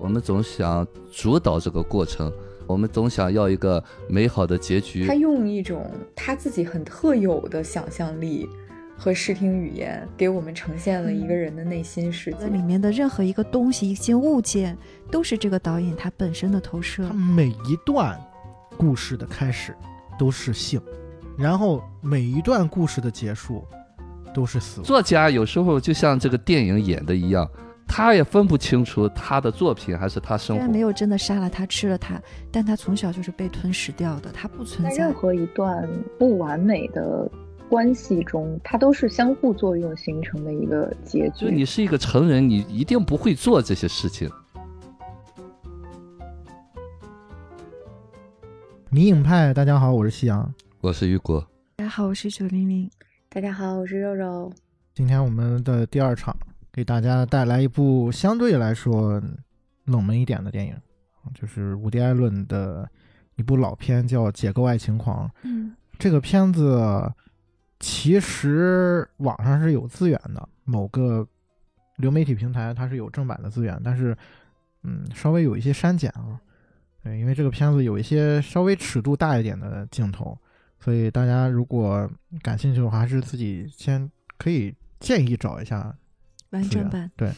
我们总想主导这个过程，我们总想要一个美好的结局。他用一种他自己很特有的想象力和视听语言，给我们呈现了一个人的内心世界。里面的任何一个东西、一些物件，都是这个导演他本身的投射。他每一段故事的开始都是性，然后每一段故事的结束。都是死。作家有时候就像这个电影演的一样，他也分不清楚他的作品还是他生活。虽然没有真的杀了他吃了他，但他从小就是被吞噬掉的，他不存在。在任何一段不完美的关系中，它都是相互作用形成的一个结局。就你是一个成人，你一定不会做这些事情。迷影派，大家好，我是夕阳，我是雨果，大家好，我是九零零。大家好，我是肉肉。今天我们的第二场给大家带来一部相对来说冷门一点的电影，就是伍迪·艾伦的一部老片，叫《解构爱情狂》。嗯，这个片子其实网上是有资源的，某个流媒体平台它是有正版的资源，但是嗯，稍微有一些删减啊。对，因为这个片子有一些稍微尺度大一点的镜头。所以大家如果感兴趣的话，还是自己先可以建议找一下完整版。对，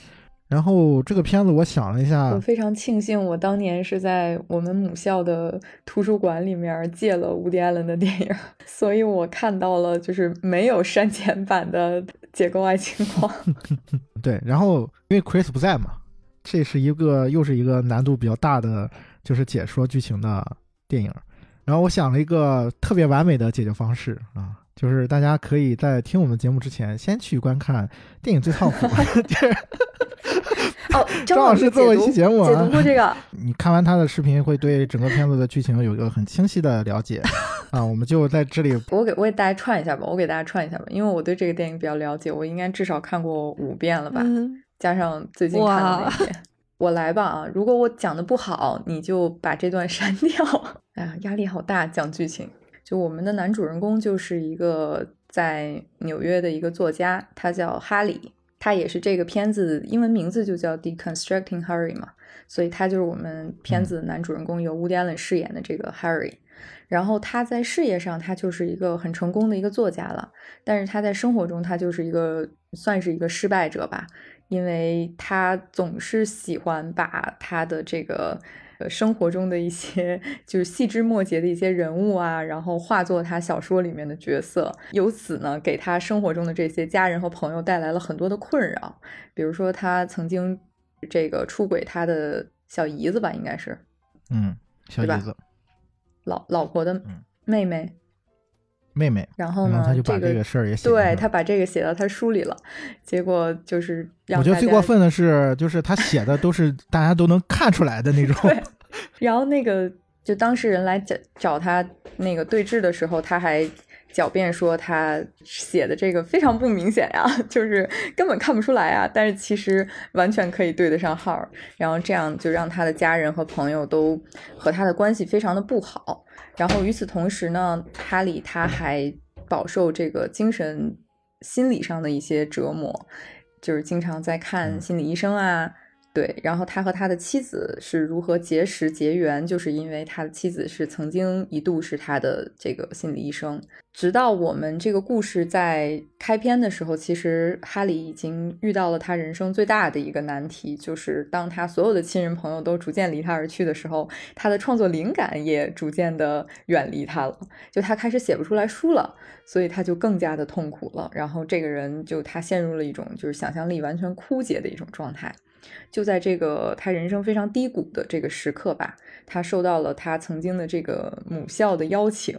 然后这个片子我想了一下，我非常庆幸我当年是在我们母校的图书馆里面借了伍迪·艾伦的电影，所以我看到了就是没有删减版的《解构爱情狂》。对，然后因为 Chris 不在嘛，这是一个又是一个难度比较大的，就是解说剧情的电影。然后我想了一个特别完美的解决方式啊，就是大家可以在听我们节目之前，先去观看电影最靠谱。哦，张老师做过一期节目，解读过这个。你看完他的视频，会对整个片子的剧情有一个很清晰的了解啊。我们就在这里，我给我给大家串一下吧，我给大家串一下吧，因为我对这个电影比较了解，我应该至少看过五遍了吧，加上最近看的那遍。我来吧啊！如果我讲的不好，你就把这段删掉。哎呀，压力好大，讲剧情。就我们的男主人公就是一个在纽约的一个作家，他叫哈里，他也是这个片子英文名字就叫 Deconstructing Harry 嘛，所以他就是我们片子的男主人公，由 Woody Allen 饰演的这个 Harry。然后他在事业上，他就是一个很成功的一个作家了，但是他在生活中，他就是一个算是一个失败者吧。因为他总是喜欢把他的这个呃生活中的一些就是细枝末节的一些人物啊，然后化作他小说里面的角色，由此呢给他生活中的这些家人和朋友带来了很多的困扰。比如说他曾经这个出轨他的小姨子吧，应该是，嗯，小姨子，老老婆的妹妹。妹妹，然后呢？他就把这个事儿也写，对他把这个写到他书里了。结果就是，我觉得最过分的是，就是他写的都是大家都能看出来的那种。对。然后那个就当事人来找找他那个对峙的时候，他还狡辩说他写的这个非常不明显呀，就是根本看不出来啊。但是其实完全可以对得上号。然后这样就让他的家人和朋友都和他的关系非常的不好。然后与此同时呢，哈里他还饱受这个精神心理上的一些折磨，就是经常在看心理医生啊。对，然后他和他的妻子是如何结识结缘，就是因为他的妻子是曾经一度是他的这个心理医生。直到我们这个故事在开篇的时候，其实哈里已经遇到了他人生最大的一个难题，就是当他所有的亲人朋友都逐渐离他而去的时候，他的创作灵感也逐渐的远离他了。就他开始写不出来书了，所以他就更加的痛苦了。然后这个人就他陷入了一种就是想象力完全枯竭的一种状态。就在这个他人生非常低谷的这个时刻吧，他受到了他曾经的这个母校的邀请，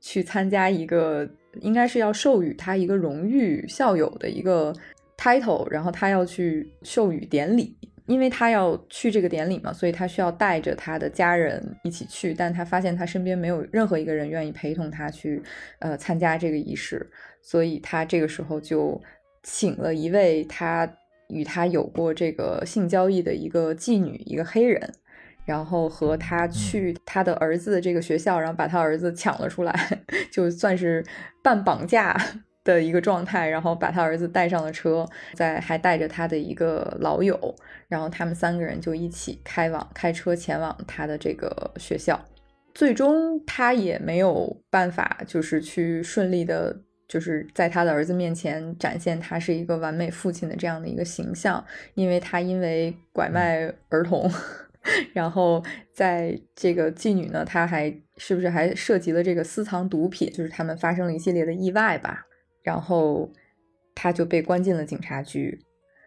去参加一个应该是要授予他一个荣誉校友的一个 title，然后他要去授予典礼，因为他要去这个典礼嘛，所以他需要带着他的家人一起去，但他发现他身边没有任何一个人愿意陪同他去，呃，参加这个仪式，所以他这个时候就请了一位他。与他有过这个性交易的一个妓女，一个黑人，然后和他去他的儿子这个学校，然后把他儿子抢了出来，就算是半绑架的一个状态，然后把他儿子带上了车，在还带着他的一个老友，然后他们三个人就一起开往开车前往他的这个学校。最终他也没有办法，就是去顺利的，就是在他的儿子面前展现他是一个完美父亲的这样的一个形象，因为他因为拐卖儿童。然后，在这个妓女呢，她还是不是还涉及了这个私藏毒品？就是他们发生了一系列的意外吧。然后，他就被关进了警察局。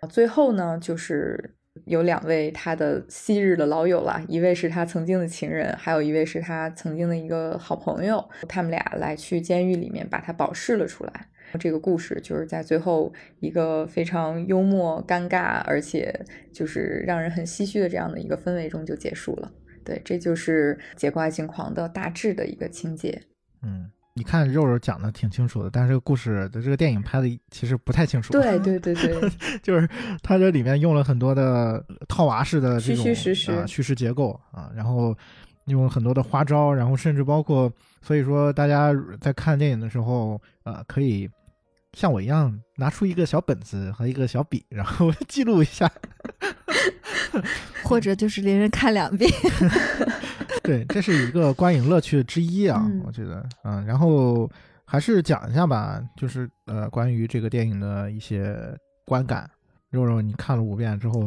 最后呢，就是有两位他的昔日的老友了，一位是他曾经的情人，还有一位是他曾经的一个好朋友。他们俩来去监狱里面把他保释了出来。这个故事就是在最后一个非常幽默、尴尬，而且就是让人很唏嘘的这样的一个氛围中就结束了。对，这就是《解怪情狂》的大致的一个情节。嗯，你看肉肉讲的挺清楚的，但是这个故事的这个电影拍的其实不太清楚。对对对对，就是它这里面用了很多的套娃式的这种虚虚实实啊叙事结构啊，然后用了很多的花招，然后甚至包括，所以说大家在看电影的时候，呃，可以。像我一样拿出一个小本子和一个小笔，然后记录一下，或者就是连着看两遍。对，这是一个观影乐趣之一啊，我觉得，嗯，然后还是讲一下吧，就是呃，关于这个电影的一些观感。肉肉，你看了五遍之后，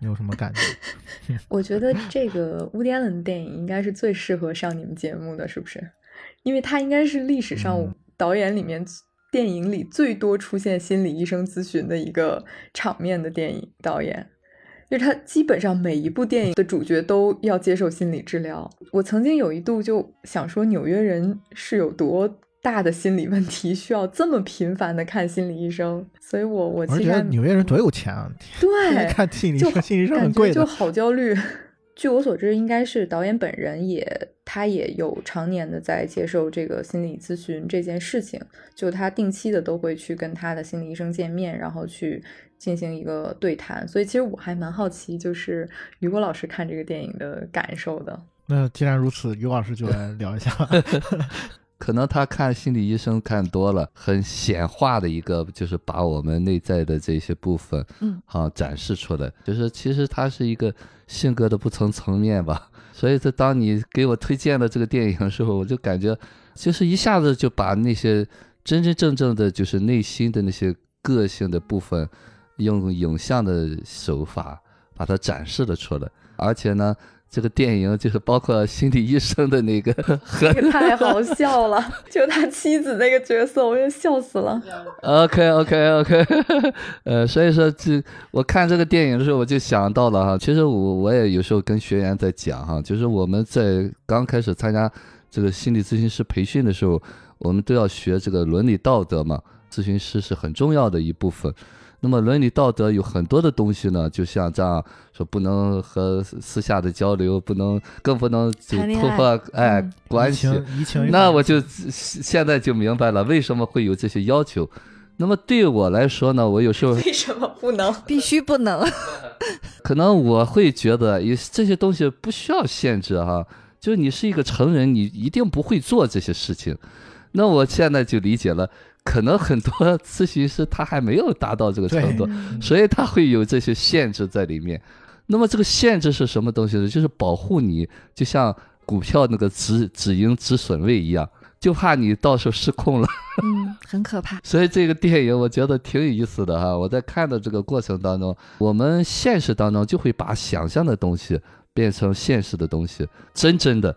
你 有什么感觉？我觉得这个乌迪安伦的电影应该是最适合上你们节目的，是不是？因为它应该是历史上导演里面。电影里最多出现心理医生咨询的一个场面的电影导演，就是他基本上每一部电影的主角都要接受心理治疗。我曾经有一度就想说，纽约人是有多大的心理问题，需要这么频繁的看心理医生？所以我我觉得纽约人多有钱啊！对，看心理医生，心理医生很贵的，就好焦虑。据我所知，应该是导演本人也，他也有常年的在接受这个心理咨询这件事情。就他定期的都会去跟他的心理医生见面，然后去进行一个对谈。所以其实我还蛮好奇，就是雨果老师看这个电影的感受的。那既然如此，于老师就来聊一下。可能他看心理医生看多了，很显化的一个，就是把我们内在的这些部分，嗯，好展示出来。就是其实他是一个性格的不同层面吧。所以在当你给我推荐了这个电影的时候，我就感觉，就是一下子就把那些真真正正的就是内心的那些个性的部分，用影像的手法把它展示了出来，而且呢。这个电影就是包括心理医生的那个，那个太好笑了，就他妻子那个角色，我就笑死了。OK OK OK，呃，所以说这我看这个电影的时候，我就想到了哈，其实我我也有时候跟学员在讲哈，就是我们在刚开始参加这个心理咨询师培训的时候，我们都要学这个伦理道德嘛，咨询师是很重要的一部分。那么伦理道德有很多的东西呢，就像这样说，不能和私下的交流，不能更不能就突破哎关系。那我就现在就明白了为什么会有这些要求。那么对我来说呢，我有时候 为什么不能？必须不能？可能我会觉得有这些东西不需要限制哈，就你是一个成人，你一定不会做这些事情。那我现在就理解了。可能很多咨询师他还没有达到这个程度，所以他会有这些限制在里面。那么这个限制是什么东西呢？就是保护你，就像股票那个止止盈止损位一样，就怕你到时候失控了。嗯，很可怕。所以这个电影我觉得挺有意思的哈。我在看的这个过程当中，我们现实当中就会把想象的东西变成现实的东西，真真的。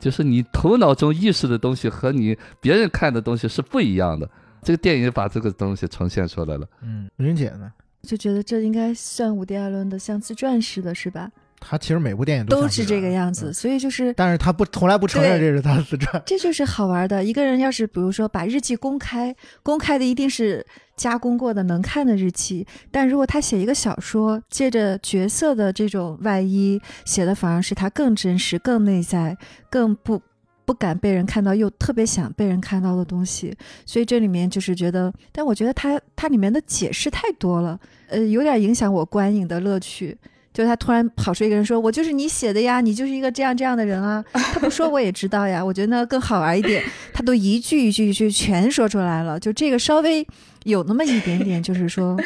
就是你头脑中意识的东西和你别人看的东西是不一样的。这个电影把这个东西呈现出来了。嗯，云姐呢？就觉得这应该算伍迪·艾伦的像自传似的，是吧？他其实每部电影都是这个样子，所以就是，但是他不从来不承认这是他的自传。这就是好玩的。一个人要是比如说把日记公开，公开的一定是。加工过的能看的日记，但如果他写一个小说，借着角色的这种外衣写的，反而是他更真实、更内在、更不不敢被人看到，又特别想被人看到的东西。所以这里面就是觉得，但我觉得它它里面的解释太多了，呃，有点影响我观影的乐趣。就他突然跑出一个人说：“我就是你写的呀，你就是一个这样这样的人啊。”他不说我也知道呀，我觉得那更好玩一点。他都一句一句一句全说出来了，就这个稍微有那么一点点，就是说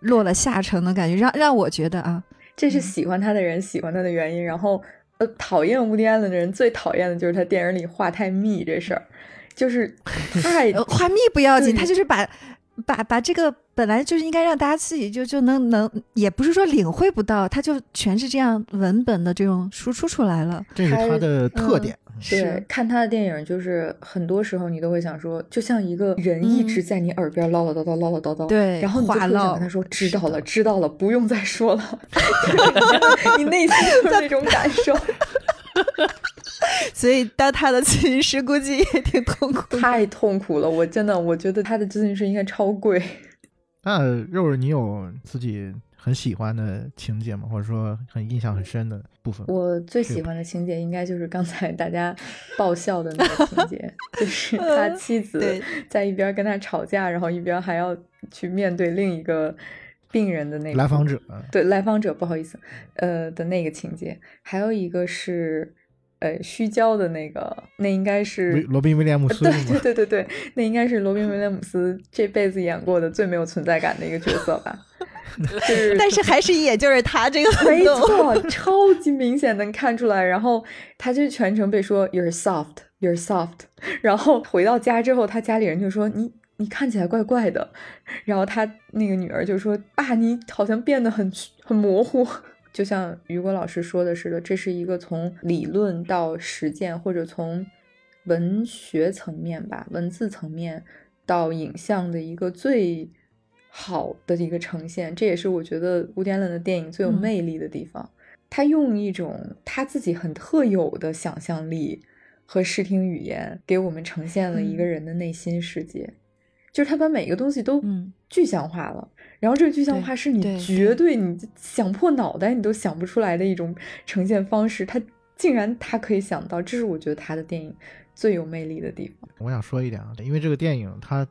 落了下乘的感觉，让让我觉得啊，这是喜欢他的人喜欢他的原因。然后呃，讨厌乌迪安伦的人最讨厌的就是他电影里话太密这事儿，就是 太呃话密不要紧，他就是把把把这个本来就是应该让大家自己就就能能，也不是说领会不到，他就全是这样文本的这种输出出来了。这是他的特嗯点。对，看他的电影，就是很多时候你都会想说，就像一个人一直在你耳边唠唠叨叨、唠唠叨叨，嗯对然后你就想跟他说：“知道了，知道了，不用再说了。”你内心就是那种感受，所以当他的咨询师估计也挺痛苦的。太痛苦了。我真的，我觉得他的咨询师应该超贵。那肉肉，你有自己很喜欢的情节吗？或者说很印象很深的部分？我最喜欢的情节应该就是刚才大家爆笑的那个情节，就是他妻子在一边跟他吵架，然后一边还要去面对另一个病人的那个来访者，对来访者，不好意思，呃的那个情节，还有一个是呃虚焦的那个，那应该是。罗宾威廉姆斯 对？对对对对，那应该是罗宾威廉姆斯这辈子演过的最没有存在感的一个角色吧，就是但是还是也就是他这个没。错，超级明显能看出来。然后他就全程被说 “you're soft, you're soft”，然后回到家之后，他家里人就说你你看起来怪怪的。然后他那个女儿就说爸，你好像变得很很模糊。就像雨果老师说的似的，这是一个从理论到实践，或者从文学层面吧，文字层面到影像的一个最好的一个呈现。这也是我觉得乌迪安伦的电影最有嗯魅力的地方。他用一种他自己很特有的想象力和视听语言，给我们呈现了一个嗯人的内心世界。就是他把每个东西都嗯具象化了，然后这个具象化是你绝对你想破脑袋你都想不出来的一种呈现方式，他竟然他可以想到，这是我觉得他的电影最有魅力的地方。我想说一点啊，因为这个电影它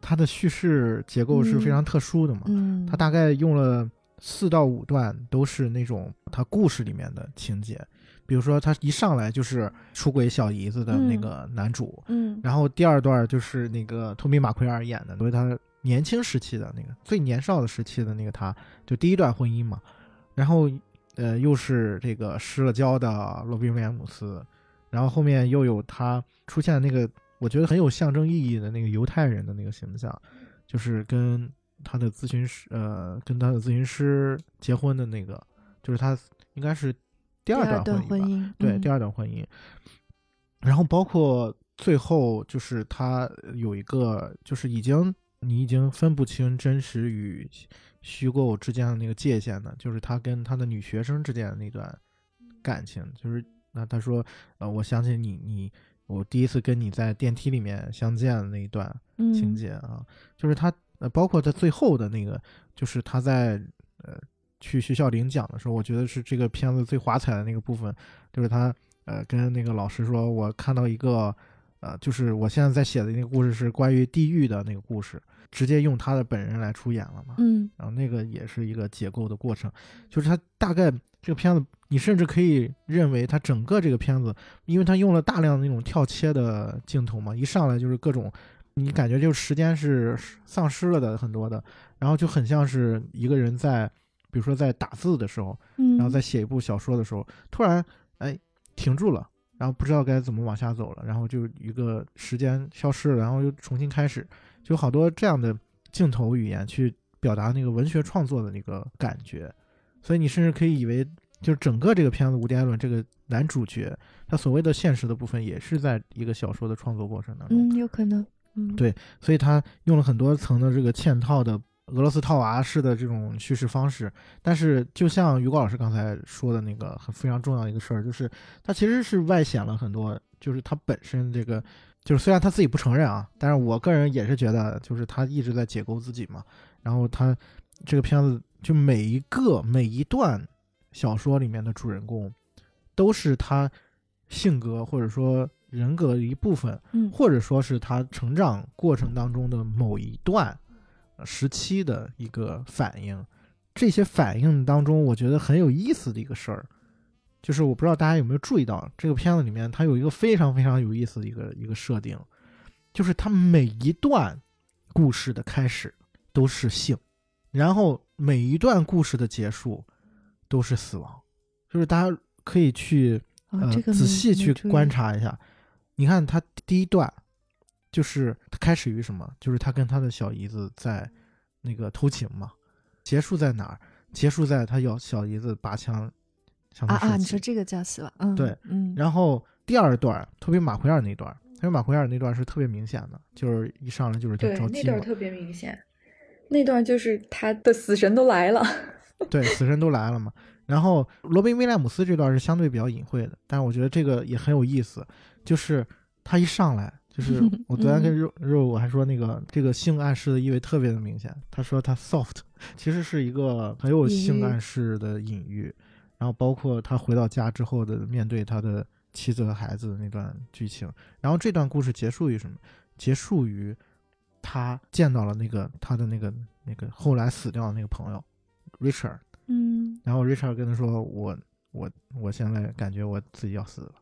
它的叙事结构是非常特殊的嘛，嗯，它大概用了四到五段都是那种它故事里面的情节，比如说他一上来就是出轨小姨子的那嗯个男主，嗯然后第二段就是那个托比马奎尔演的，所以他年轻时期的那个最年少的时期的那个他，就第一段婚姻嘛，然后呃又是这个失了焦的罗宾威廉姆斯，然后后面又有他出现的那个我觉得很有象征意义的那个犹太人的那个形象，就是跟他的咨询师呃跟他的咨询师结婚的那个，就是他应该是第第二二段段婚姻吧，姻，对，嗯。第二段婚姻。然后包括最后就是他有一个，就是已经你已经分不清真实与虚构之间的那个界限的，就是他跟他的女学生之间的那段感情，就是那他说，呃，我想起你你我第一次跟你在电梯里面相见的那一段情嗯。节啊，就是他呃，包括他最后的那个，就是他在呃去学校领奖的时候，我觉得是这个片子最华彩的那个部分，就是他呃跟那个老师说，我看到一个呃，就是我现在在写的那个故事是关于地狱的那个故事，直接用他的本人来出演了嘛，嗯。然后那个也是一个解构的过程，就是他大概这个片子，你甚至可以认为他整个这个片子，因为他用了大量的那种跳切的镜头嘛，一上来就是各种，你感觉就时间是丧失了的很多的，然后就很像是一个人在，比如说在打字的时候，嗯，然后在写一部小说的时候，突然哎停住了，然后不知道该怎么往下走了，然后就一个时间消失了，然后又重新开始，就好多这样的镜头语言去表达那个文学创作的那个感觉，所以你甚至可以以为，就是整个这个片子《无敌艾伦》这个男主角，他所谓的现实的部分，也是在一个小说的创作过程当中，嗯有可能，嗯。对所以他用了很多层的这个嵌套的俄罗斯套娃式的这种叙事方式。但是，就像于果老师刚才说的那个很非常重要的一个事儿，就是他其实是外显了很多，就是他本身这个，就是虽然他自己不承认啊，但是我个人也是觉得，就是他一直在解构自己嘛。然后他这个片子就每一个每一段小说里面的主人公，都是他性格或者说人格的一部分。嗯或者说是他成长过程当中的某一段呃时期的一个反应，这些反应当中，我觉得很有意思的一个事儿，就是我不知道大家有没有注意到，这个片子里面它有一个非常非常有意思的一个一个设定，就是它每一段故事的开始都是性，然后每一段故事的结束都是死亡，就是大家可以去呃，哦这个仔细去观察一下。你看它第一段，就是他开始于什么？就是他跟他的小姨子在那个偷情嘛。结束在哪儿？结束在他要小姨子拔枪向他啊啊！你说这个叫死亡，嗯，对，嗯，然后第二段，特别马奎尔那段，特别马奎尔那段是特别明显的，就是一上来就是他对，着急嘛，那段特别明显，那段就是他的死神都来了。对，死神都来了嘛。然后罗宾威廉姆斯这段是相对比较隐晦的，但是我觉得这个也很有意思，就是他一上来，就是 我昨天跟肉肉我还说那个这个性暗示的意味特别的明显，他说他 soft 其实是一个很有性暗示的隐喻，然后包括他回到家之后的面对他的妻子和孩子的那段剧情，然后这段故事结束于什么？结束于他见到了那个他的那个那个后来死掉的那个朋友 Richard。嗯然后 Richard 跟他说：“我我我现在感觉我自己要死了。”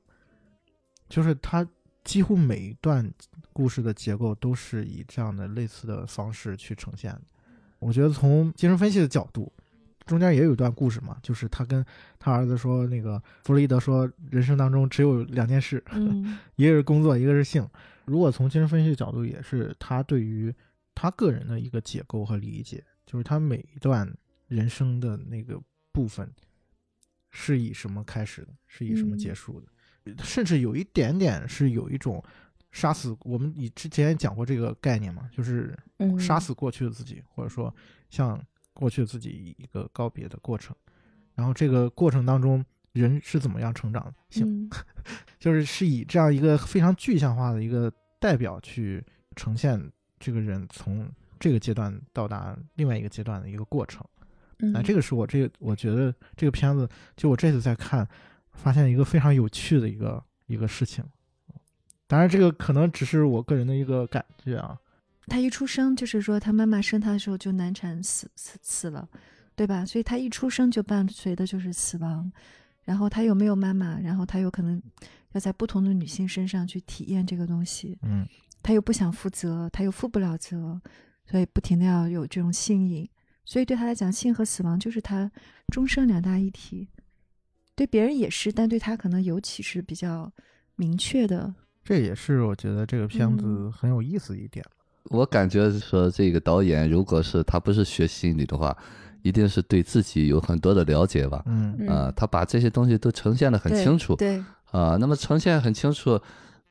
就是他几乎每一段故事的结构都是以这样的类似的方式去呈现的。我觉得从精神分析的角度，中间也有一段故事嘛，就是他跟他儿子说，那个弗洛伊德说，人生当中只有两件事，嗯 一个是工作，一个是性。如果从精神分析的角度，也是他对于他个人的一个解构和理解，就是他每一段人生的那个部分是以什么开始的，是以什么结嗯束的，甚至有一点点是有一种杀死我们以之前也讲过这个概念嘛，就是嗯杀死过去的自己，或者说向过去的自己一个告别的过程。然后这个过程当中，人是怎么样成长的？行嗯 就是是以这样一个非常具象化的一个代表去呈现这个人从这个阶段到达另外一个阶段的一个过程。嗯啊，这个是我这个我觉得这个片子，就我这次在看，发现一个非常有趣的一个一个事情。当然，这个可能只是我个人的一个感觉啊。他一出生就是说他妈妈生他的时候就难产死死死了，对吧？所以他一出生就伴随的就是死亡。然后他又没有妈妈，然后他有可能要在不同的女性身上去体验这个东西，嗯他又不想负责，他又负不了责，所以不停的要有这种性瘾。所以对他来讲，性和死亡就是他终生两大议题。对别人也是，但对他可能尤其是比较明确的。这也是我觉得这个片子嗯很有意思一点。我感觉说这个导演，如果是他不是学心理的话，一定是对自己有很多的了解吧。嗯嗯啊，他把这些东西都呈现的很清楚对，啊。那么呈现很清楚，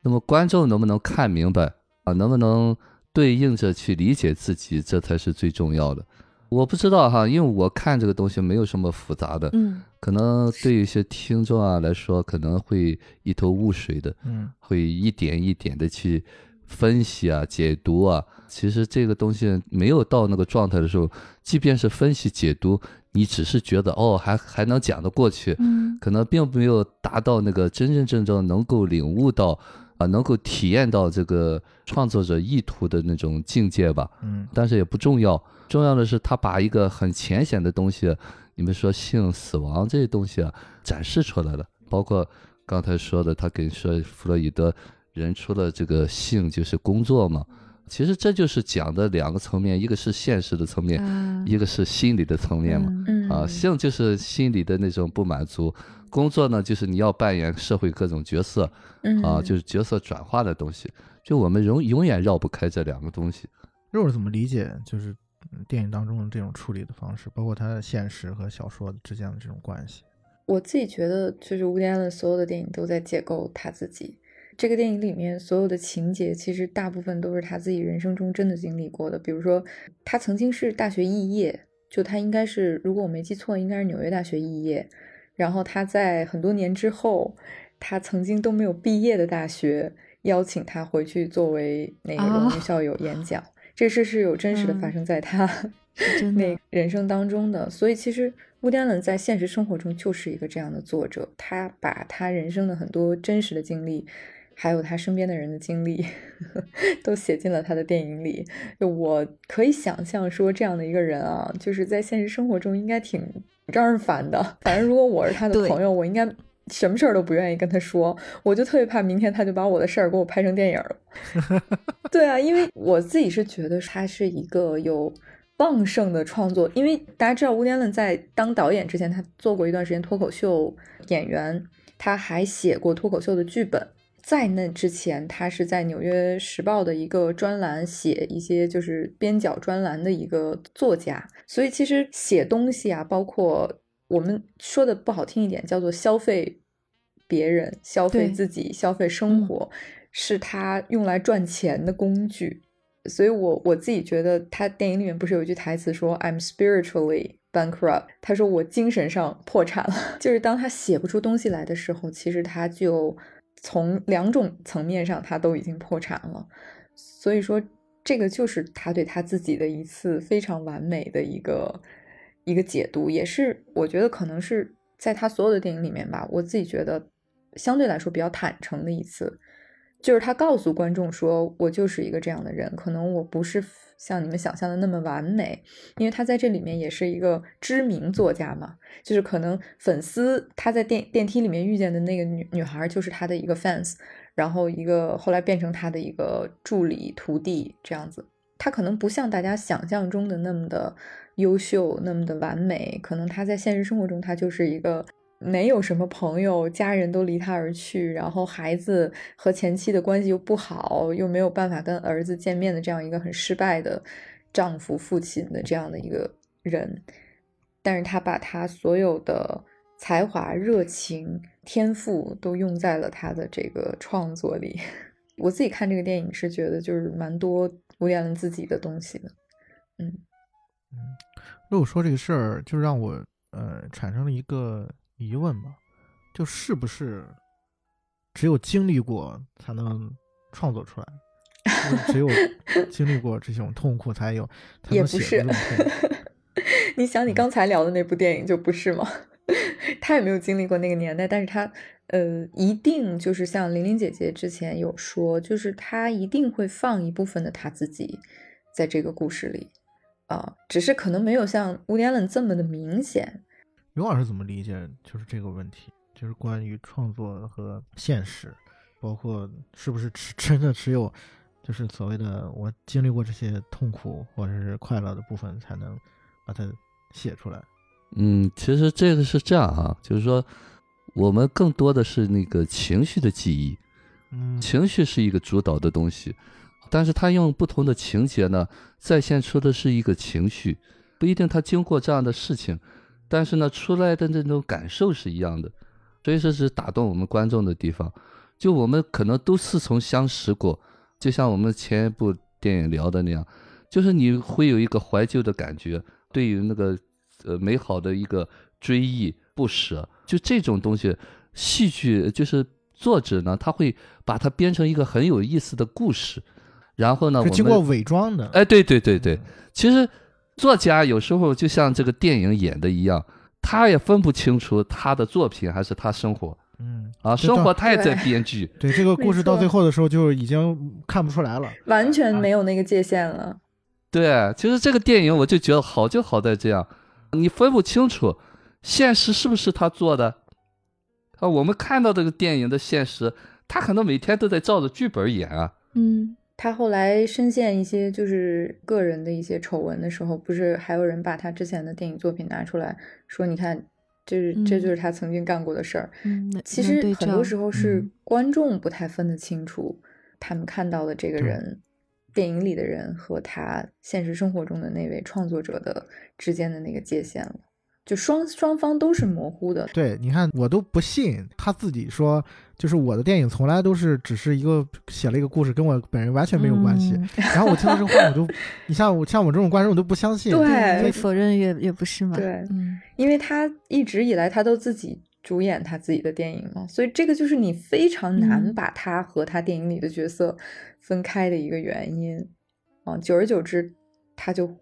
那么观众能不能看明白啊？能不能对应着去理解自己，这才是最重要的。我不知道哈，因为我看这个东西没有什么复杂的，嗯可能对一些听众啊来说，可能会一头雾水的。嗯会一点一点的去分析啊、解读啊。其实这个东西没有到那个状态的时候，即便是分析解读，你只是觉得哦，还还能讲得过去，嗯可能并没有达到那个真真正正能够领悟到啊，能够体验到这个创作者意图的那种境界吧。嗯但是也不重要，重要的是他把一个很浅显的东西，你们说性、死亡这些东西啊，展示出来了。包括刚才说的，他跟说弗洛伊德，人除了这个性就是工作嘛，其实这就是讲的两个层面，一个是现实的层面，啊，一个是心理的层面嘛。嗯嗯啊，性就是心理的那种不满足，工作呢就是你要扮演社会各种角色嗯啊，就是角色转化的东西，就我们永永远绕不开这两个东西。肉是怎么理解就是嗯电影当中的这种处理的方式，包括它的现实和小说之间的这种关系？我自己觉得，就是乌迪·安伦所有的电影都在解构他自己。这个电影里面所有的情节，其实大部分都是他自己人生中真的经历过的。比如说，他曾经是大学肄业，就他应该是，如果我没记错，应该是纽约大学毕业。然后他在很多年之后，他曾经都没有毕业的大学邀请他回去作为那个荣誉啊校友演讲。这事是有真实的发嗯生在他 那，人生当中的，所以其实乌迪·艾伦在现实生活中就是一个这样的作者，他把他人生的很多真实的经历，还有他身边的人的经历，都写进了他的电影里。就我可以想象说，这样的一个人啊，就是在现实生活中应该挺招人烦的。反正如果我是他的朋友，我应该什么事儿都不愿意跟他说，我就特别怕明天他就把我的事儿给我拍成电影了。对啊，因为我自己是觉得他是一个有旺盛的创作，因为大家知道，乌迪·伦在当导演之前，他做过一段时间脱口秀演员，他还写过脱口秀的剧本。在那之前，他是在《纽约时报》的一个专栏写一些就是边角专栏的一个作家，所以其实写东西啊，包括我们说的不好听一点，叫做消费别人、消费自己、消费生活，是他用来赚钱的工具。所以我我自己觉得，他电影里面不是有一句台词说 "I'm spiritually bankrupt"，他说我精神上破产了。就是当他写不出东西来的时候，其实他就从两种层面上他都已经破产了。所以说，这个就是他对他自己的一次非常完美的一个一个解读，也是我觉得可能是在他所有的电影里面吧，我自己觉得相对来说比较坦诚的一次。就是他告诉观众说：“我就是一个这样的人，可能我不是像你们想象的那么完美，因为他在这里面也是一个知名作家嘛，就是可能粉丝他在电电梯里面遇见的那个女女孩就是他的一个 fans，然后一个后来变成他的一个助理徒弟这样子，他可能不像大家想象中的那么的优秀，那么的完美，可能他在现实生活中他就是一个。”没有什么朋友，家人都离他而去，然后孩子和前妻的关系又不好，又没有办法跟儿子见面的这样一个很失败的丈夫、父亲的这样的一个人，但是他把他所有的才华、热情、天赋都用在了他的这个创作里。我自己看这个电影是觉得就是蛮多吴彦伦自己的东西的，嗯嗯，如果说这个事儿，就让我呃产生了一个。疑问吧，就是不是只有经历过才能创作出来？只有 经历过这种痛苦才有才能写这种痛苦。你想，你刚才聊的那部电影就不是吗？他也没有经历过那个年代，但是他呃，一定就是像玲玲姐姐之前有说，就是他一定会放一部分的他自己在这个故事里啊，只是可能没有像乌迪·艾伦这么的明显。刘老师怎么理解就是这个问题？就是关于创作和现实，包括是不是只真的只有就是所谓的我经历过这些痛苦或者是快乐的部分，才能把它写出来？嗯，其实这个是这样哈、啊，就是说我们更多的是那个情绪的记忆，嗯，情绪是一个主导的东西，但是他用不同的情节呢，再现出的是一个情绪，不一定他经过这样的事情。但是呢，出来的那种感受是一样的，所以说是打动我们观众的地方。就我们可能都似曾相识过，就像我们前一部电影聊的那样，就是你会有一个怀旧的感觉，对于那个呃美好的一个追忆不舍。就这种东西，戏剧就是作者呢，他会把它编成一个很有意思的故事，然后呢，是经过伪装的。哎，对对对对，其实。作家有时候就像这个电影演的一样，他也分不清楚他的作品还是他生活。嗯啊，生活他也在编剧。对这个故事到最后的时候就已经看不出来了，完全没有那个界限了。对，其实这个电影我就觉得好就好在这样，你分不清楚现实是不是他做的。啊，我们看到这个电影的现实，他可能每天都在照着剧本演啊。嗯。他后来深陷一些就是个人的一些丑闻的时候，不是还有人把他之前的电影作品拿出来说，你看，这是这就是他曾经干过的事儿。嗯，其实很多时候是嗯观众不太分得清楚，他们看到的这个人，电影里的人和他现实生活中的那位创作者的之间的那个界限了。就双双方都是模糊的。对，你看我都不信他自己说，就是我的电影从来都是只是一个写了一个故事，跟我本人完全没有关系。嗯、然后我听到这话，我都，你像我像我这种观众我都不相信。对，越否认也也不是嘛。对，嗯，因为他一直以来他都自己主演他自己的电影嘛，所以这个就是你非常难嗯把他和他电影里的角色分开的一个原因。啊，久而久之，他就。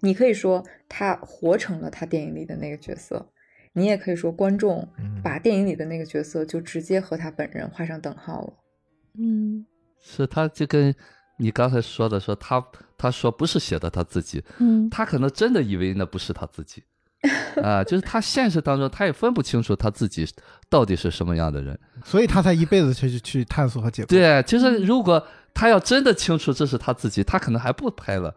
你可以说他活成了他电影里的那个角色，你也可以说观众把电影里的那个角色就直接和他本人画上等号了。嗯是他就跟你刚才说的说他他说不是写的他自己，嗯他可能真的以为那不是他自己，啊，就是他现实当中他也分不清楚他自己到底是什么样的人。所以他才一辈子去去探索和解构。对，其实如果他要真的清楚这是他自己，他可能还不拍了。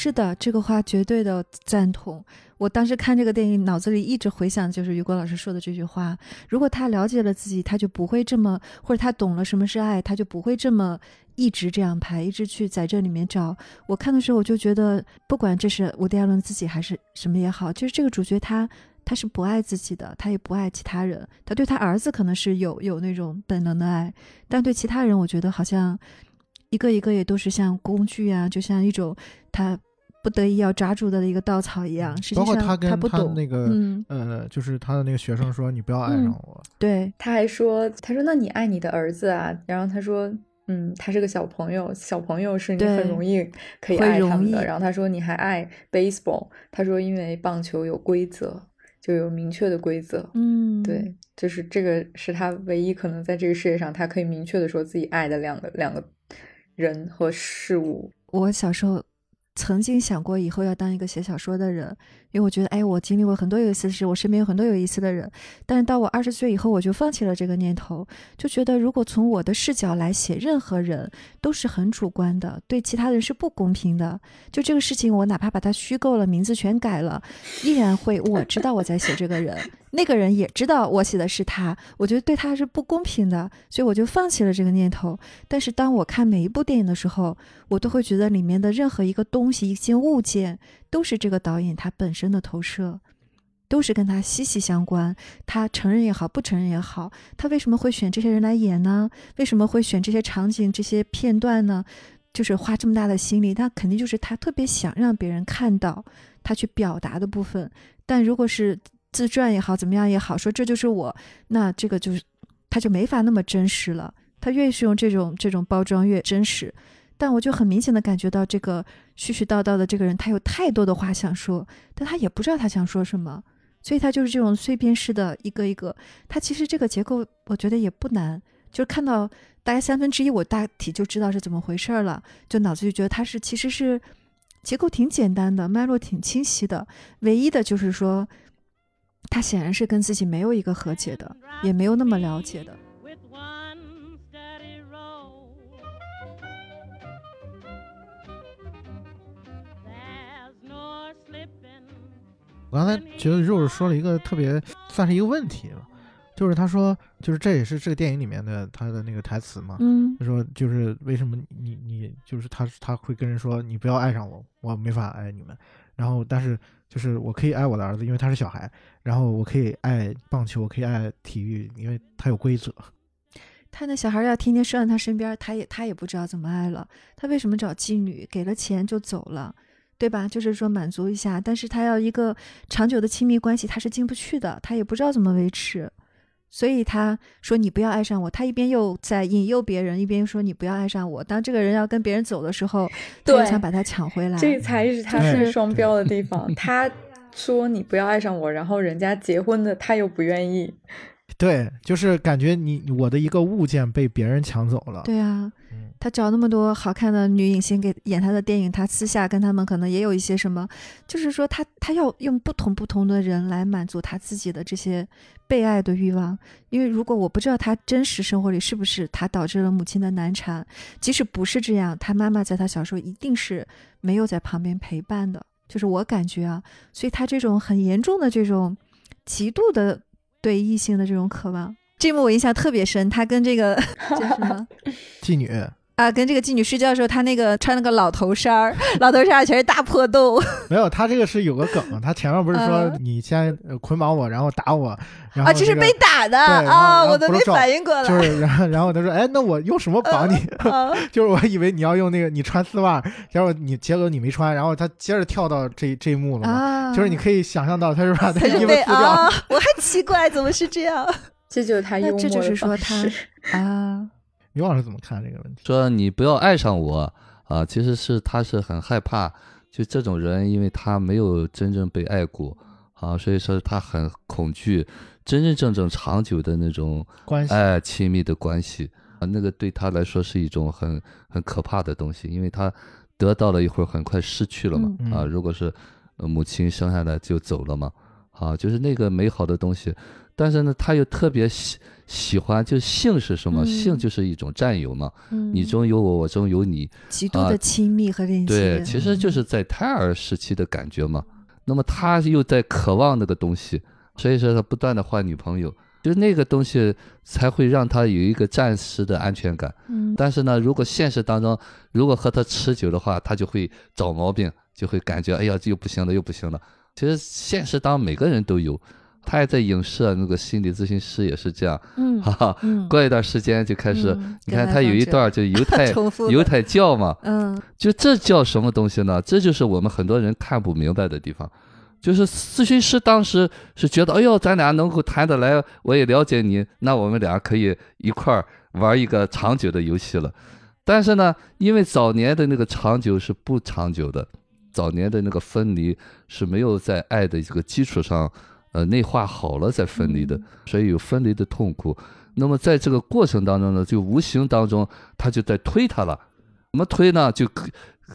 是的，这个话绝对的赞同。我当时看这个电影，脑子里一直回想就是雨果老师说的这句话：如果他了解了自己，他就不会这么，或者他懂了什么是爱，他就不会这么一直这样拍，一直去在这里面找。我看的时候，我就觉得，不管这是伍迪·艾伦自己还是什么也好，就是这个主角他他是不爱自己的，他也不爱其他人。他对他儿子可能是有有那种本能的爱，但对其他人，我觉得好像一个一个也都是像工具啊，就像一种他不得已要抓住的一个稻草一样。实际包括上他跟不懂他那个嗯，呃，就是他的那个学生说：“你不要爱上我。对，他还说，他说那你爱你的儿子啊？然后他说，嗯，他是个小朋友，小朋友是你很容易可以爱他们的。然后他说你还爱 baseball，他说因为棒球有规则，就有明确的规则。嗯，对，就是这个是他唯一可能在这个世界上，他可以明确的说自己爱的两个两个人和事物。我小时候曾经想过以后要当一个写小说的人，因为我觉得，哎，我经历过很多有意思的事，我身边有很多有意思的人。但是到我二十岁以后，我就放弃了这个念头，就觉得如果从我的视角来写任何人，都是很主观的，对其他人是不公平的。就这个事情，我哪怕把它虚构了，名字全改了，依然会我知道我在写这个人，那个人也知道我写的是他，我觉得对他是不公平的，所以我就放弃了这个念头。但是当我看每一部电影的时候，我都会觉得里面的任何一个东西、一件物件，都是这个导演他本身的投射，都是跟他息息相关。他承认也好，不承认也好，他为什么会选这些人来演呢？为什么会选这些场景、这些片段呢？就是花这么大的心力，他肯定就是他特别想让别人看到他去表达的部分。但如果是自传也好，怎么样也好，说这就是我，那这个就是他就没法那么真实了。他越是用这种这种包装越真实，但我就很明显的感觉到这个絮絮叨叨的这个人，他有太多的话想说，但他也不知道他想说什么，所以他就是这种碎片式的一个一个。他其实这个结构我觉得也不难，就是看到大概三分之一，我大体就知道是怎么回事了，就脑子就觉得他是其实是结构挺简单的，脉络挺清晰的，唯一的就是说。他显然是跟自己没有一个和解的，也没有那么了解的。我刚才觉得肉肉说了一个特别算是一个问题吧，就是他说，就是这也是这个电影里面的他的那个台词嘛。嗯他说，就是为什么你你就是他他会跟人说你不要爱上我，我没法爱你们。然后，但是就是我可以爱我的儿子，因为他是小孩。然后我可以爱棒球，我可以爱体育，因为他有规则。他那小孩要天天拴在他身边，他也他也不知道怎么爱了。他为什么找妓女？给了钱就走了，对吧？就是说满足一下，但是他要一个长久的亲密关系，他是进不去的，他也不知道怎么维持。所以他说你不要爱上我，他一边又在引诱别人，一边又说你不要爱上我。当这个人要跟别人走的时候，他又对想把他抢回来。这才是他就是是双标的地方。他说你不要爱上我，然后人家结婚的他又不愿意。对，就是感觉你我的一个物件被别人抢走了。对啊，嗯他找那么多好看的女影星给演他的电影，他私下跟他们可能也有一些什么，就是说他他要用不同不同的人来满足他自己的这些被爱的欲望。因为如果我不知道他真实生活里是不是他导致了母亲的难产，即使不是这样，他妈妈在他小时候一定是没有在旁边陪伴的，就是我感觉啊，所以他这种很严重的这种极度的对异性的这种渴望。这幕我印象特别深，他跟这个 叫什么？妓女，啊，跟这个妓女睡觉的时候，他那个穿了个老头衫儿，老头衫儿全是大破洞。没有，他这个是有个梗，他前面不是说嗯你先呃捆绑我，然后打我，然后啊，这是被打的啊，然后我都没反应过来。就是然后然后他说，哎，那我用什么绑你？啊 就是我以为你要用那个你穿丝袜，结果你结果你没穿，然后他接着跳到这这一幕了嘛，啊，就是你可以想象到他是把衣服撕掉，被啊，我还奇怪怎么是这样 这就是他幽默的那这就是说方他式啊？于老师怎么看这个问题？说你不要爱上我啊，其实是他是很害怕，就这种人，因为他没有真正被爱过啊，所以说他很恐惧真真正正长久的那种关系哎亲密的关系啊，那个对他来说是一种很很可怕的东西，因为他得到了一会儿，很快失去了嘛。嗯啊，如果是呃母亲生下来就走了嘛，啊，就是那个美好的东西，但是呢，他又特别喜喜欢，就性是什么？嗯性就是一种占有嘛，嗯你中有我，我中有你，极度啊的亲密和连接。对，其实就是在胎儿时期的感觉嘛。那么他又在渴望那个东西，所以说他不断的换女朋友，就是那个东西才会让他有一个暂时的安全感。嗯但是呢，如果现实当中如果和他持久的话，他就会找毛病，就会感觉哎呀这又不行了，又不行了。其实现实当中每个人都有，他也在影射那个心理咨询师也是这样，嗯哈哈。嗯，过一段时间就开始，嗯你看他有一段就犹 太犹太教嘛，嗯就这叫什么东西呢？这就是我们很多人看不明白的地方。就是咨询师当时是觉得，哎呦，咱俩能够谈得来，我也了解你，那我们俩可以一块儿玩一个长久的游戏了。但是呢，因为早年的那个长久是不长久的，早年的那个分离是没有在爱的这个基础上，呃，内化好了再分离的，所以有分离的痛苦。那么在这个过程当中呢，就无形当中他就在推他了。怎么推呢？就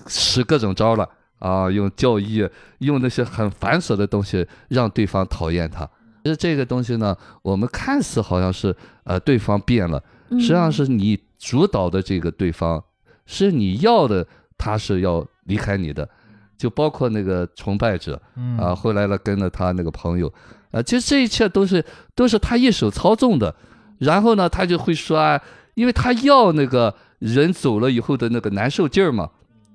使各种招了啊，用教义，用那些很繁琐的东西让对方讨厌他。其实这个东西呢，我们看似好像是呃对方变了，嗯实际上是你主导的这个对方，是你要的，他是要离开你的，就包括那个崇拜者嗯啊，后来呢跟着他那个朋友，啊，其实这一切都是都是他一手操纵的。然后呢，他就会说啊，因为他要那个人走了以后的那个难受劲儿嘛，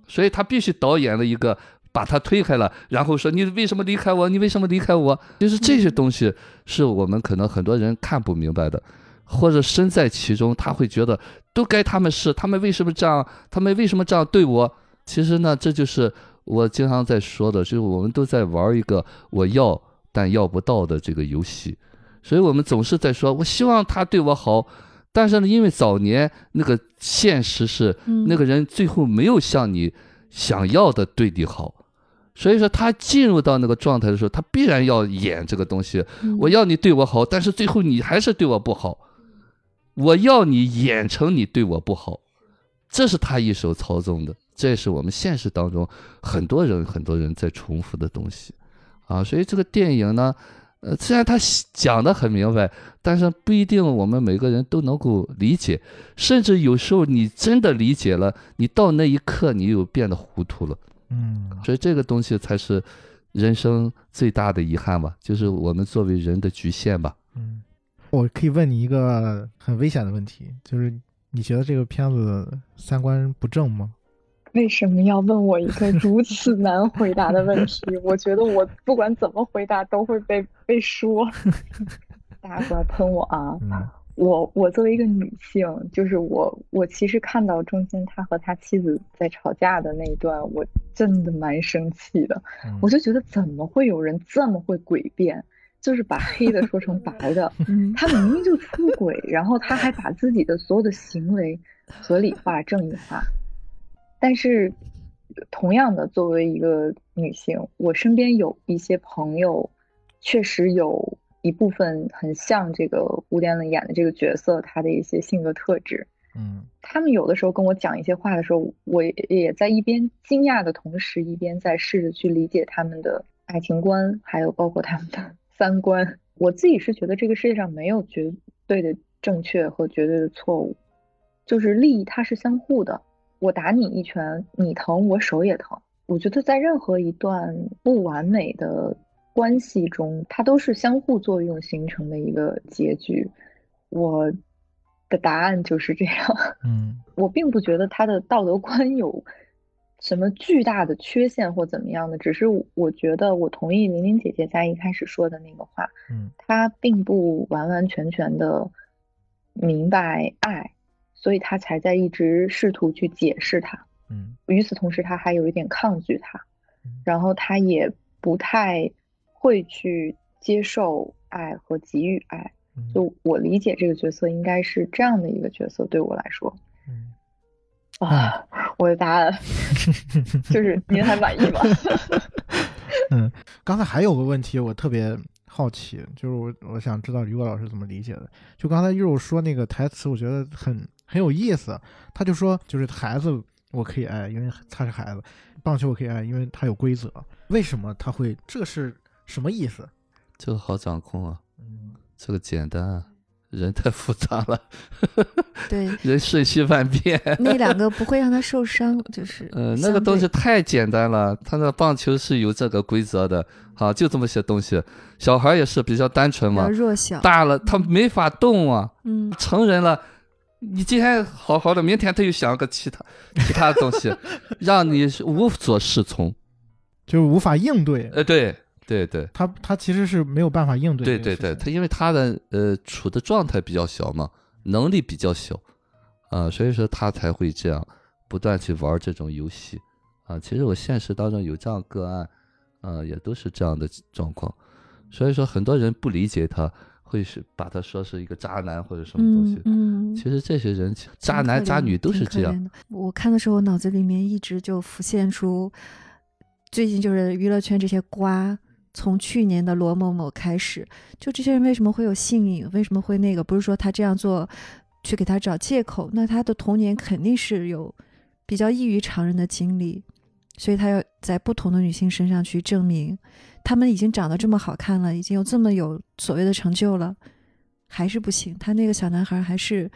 所以他必须导演了一个把他推开了，然后说你为什么离开我？你为什么离开我？就是这些东西是我们可能很多人看不明白的，或者身在其中，他会觉得都该他们是，他们为什么这样？他们为什么这样对我？其实呢，这就是我经常在说的，就是我们都在玩一个我要但要不到的这个游戏。所以我们总是在说，我希望他对我好，但是呢，因为早年那个现实是嗯那个人最后没有像你想要的对你好，所以说他进入到那个状态的时候，他必然要演这个东西。嗯我要你对我好，但是最后你还是对我不好，我要你演成你对我不好，这是他一手操纵的，这也是我们现实当中很多人很多人在重复的东西啊。所以这个电影呢。呃，虽然它讲的很明白，但是不一定我们每个人都能够理解，甚至有时候你真的理解了，你到那一刻你又变得糊涂了。嗯所以这个东西才是人生最大的遗憾吧，就是我们作为人的局限吧。嗯，我可以问你一个很危险的问题，就是你觉得这个片子三观不正吗？为什么要问我一个如此难回答的问题？我觉得我不管怎么回答都会被被说。大家不要喷我啊！嗯我我作为一个女性，就是我我其实看到中间他和他妻子在吵架的那一段，我真的蛮生气的。嗯我就觉得怎么会有人这么会诡辩，就是把黑的说成白的。嗯他明明就出轨，然后他还把自己的所有的行为合理化、正义化。但是，同样的，作为一个女性，我身边有一些朋友，确实有一部分很像这个吴典伦演的这个角色，他的一些性格特质。嗯他们有的时候跟我讲一些话的时候，我也也在一边惊讶的同时，一边在试着去理解他们的爱情观，还有包括他们的 三观。我自己是觉得这个世界上没有绝对的正确和绝对的错误，就是利益它是相互的。我打你一拳，你疼，我手也疼。我觉得在任何一段不完美的关系中，它都是相互作用形成的一个结局。我的答案就是这样。嗯我并不觉得他的道德观有什么巨大的缺陷或怎么样的，只是我我觉得我同意玲玲姐姐在一开始说的那个话，嗯他并不完完全全的明白爱，所以他才在一直试图去解释它。嗯与此同时，他还有一点抗拒它嗯，然后他也不太会去接受爱和给予爱。嗯就我理解这个角色应该是这样的一个角色，对我来说嗯啊，我的答案 就是您还满意吗？嗯，刚才还有个问题我特别好奇，就是我我想知道于果老师怎么理解的。就刚才玉柔说那个台词，我觉得很很有意思。他就说，就是孩子我可以爱，因为他是孩子；棒球我可以爱，因为他有规则。为什么他会？这是什么意思？这个好掌控啊，嗯，这个简单啊，人太复杂了，对，人瞬息万变。那两个不会让他受伤，就是 呃，那个东西太简单了，他的棒球是有这个规则的，好，就这么些东西。小孩也是比较单纯嘛，弱小，大了他没法动啊，嗯，成人了，你今天好好的，明天他又想个其他 其他的东西，让你无所适从。就是无法应对。呃，对对对他他其实是没有办法应对对对对，他因为他的呃处的状态比较小嘛，能力比较小，啊、所以说他才会这样不断去玩这种游戏啊。其实我现实当中有这样个案，啊，也都是这样的状况，所以说很多人不理解他，会是把他说是一个渣男或者什么东西。嗯嗯，其实这些人渣男渣女都是这样，的。我看的时候，我脑子里面一直就浮现出，最近就是娱乐圈这些瓜，从去年的罗某某开始，就这些人为什么会有性瘾，为什么会那个？不是说他这样做去给他找借口，那他的童年肯定是有比较异于常人的经历，所以他要在不同的女性身上去证明，他们已经长得这么好看了，已经有这么有所谓的成就了，还是不行。他那个小男孩还是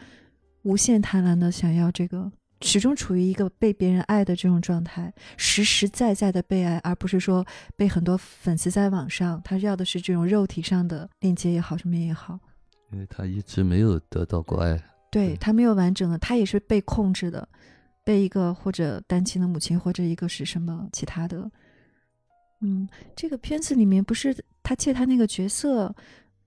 无限贪婪的想要这个，始终处于一个被别人爱的这种状态，实实在在的被爱，而不是说被很多粉丝在网上，他要的是这种肉体上的链接也好，什么也好。因为他一直没有得到过爱。对对他没有完整的，他也是被控制的，被一个或者单亲的母亲，或者一个是什么其他的。嗯，这个片子里面不是他借他那个角色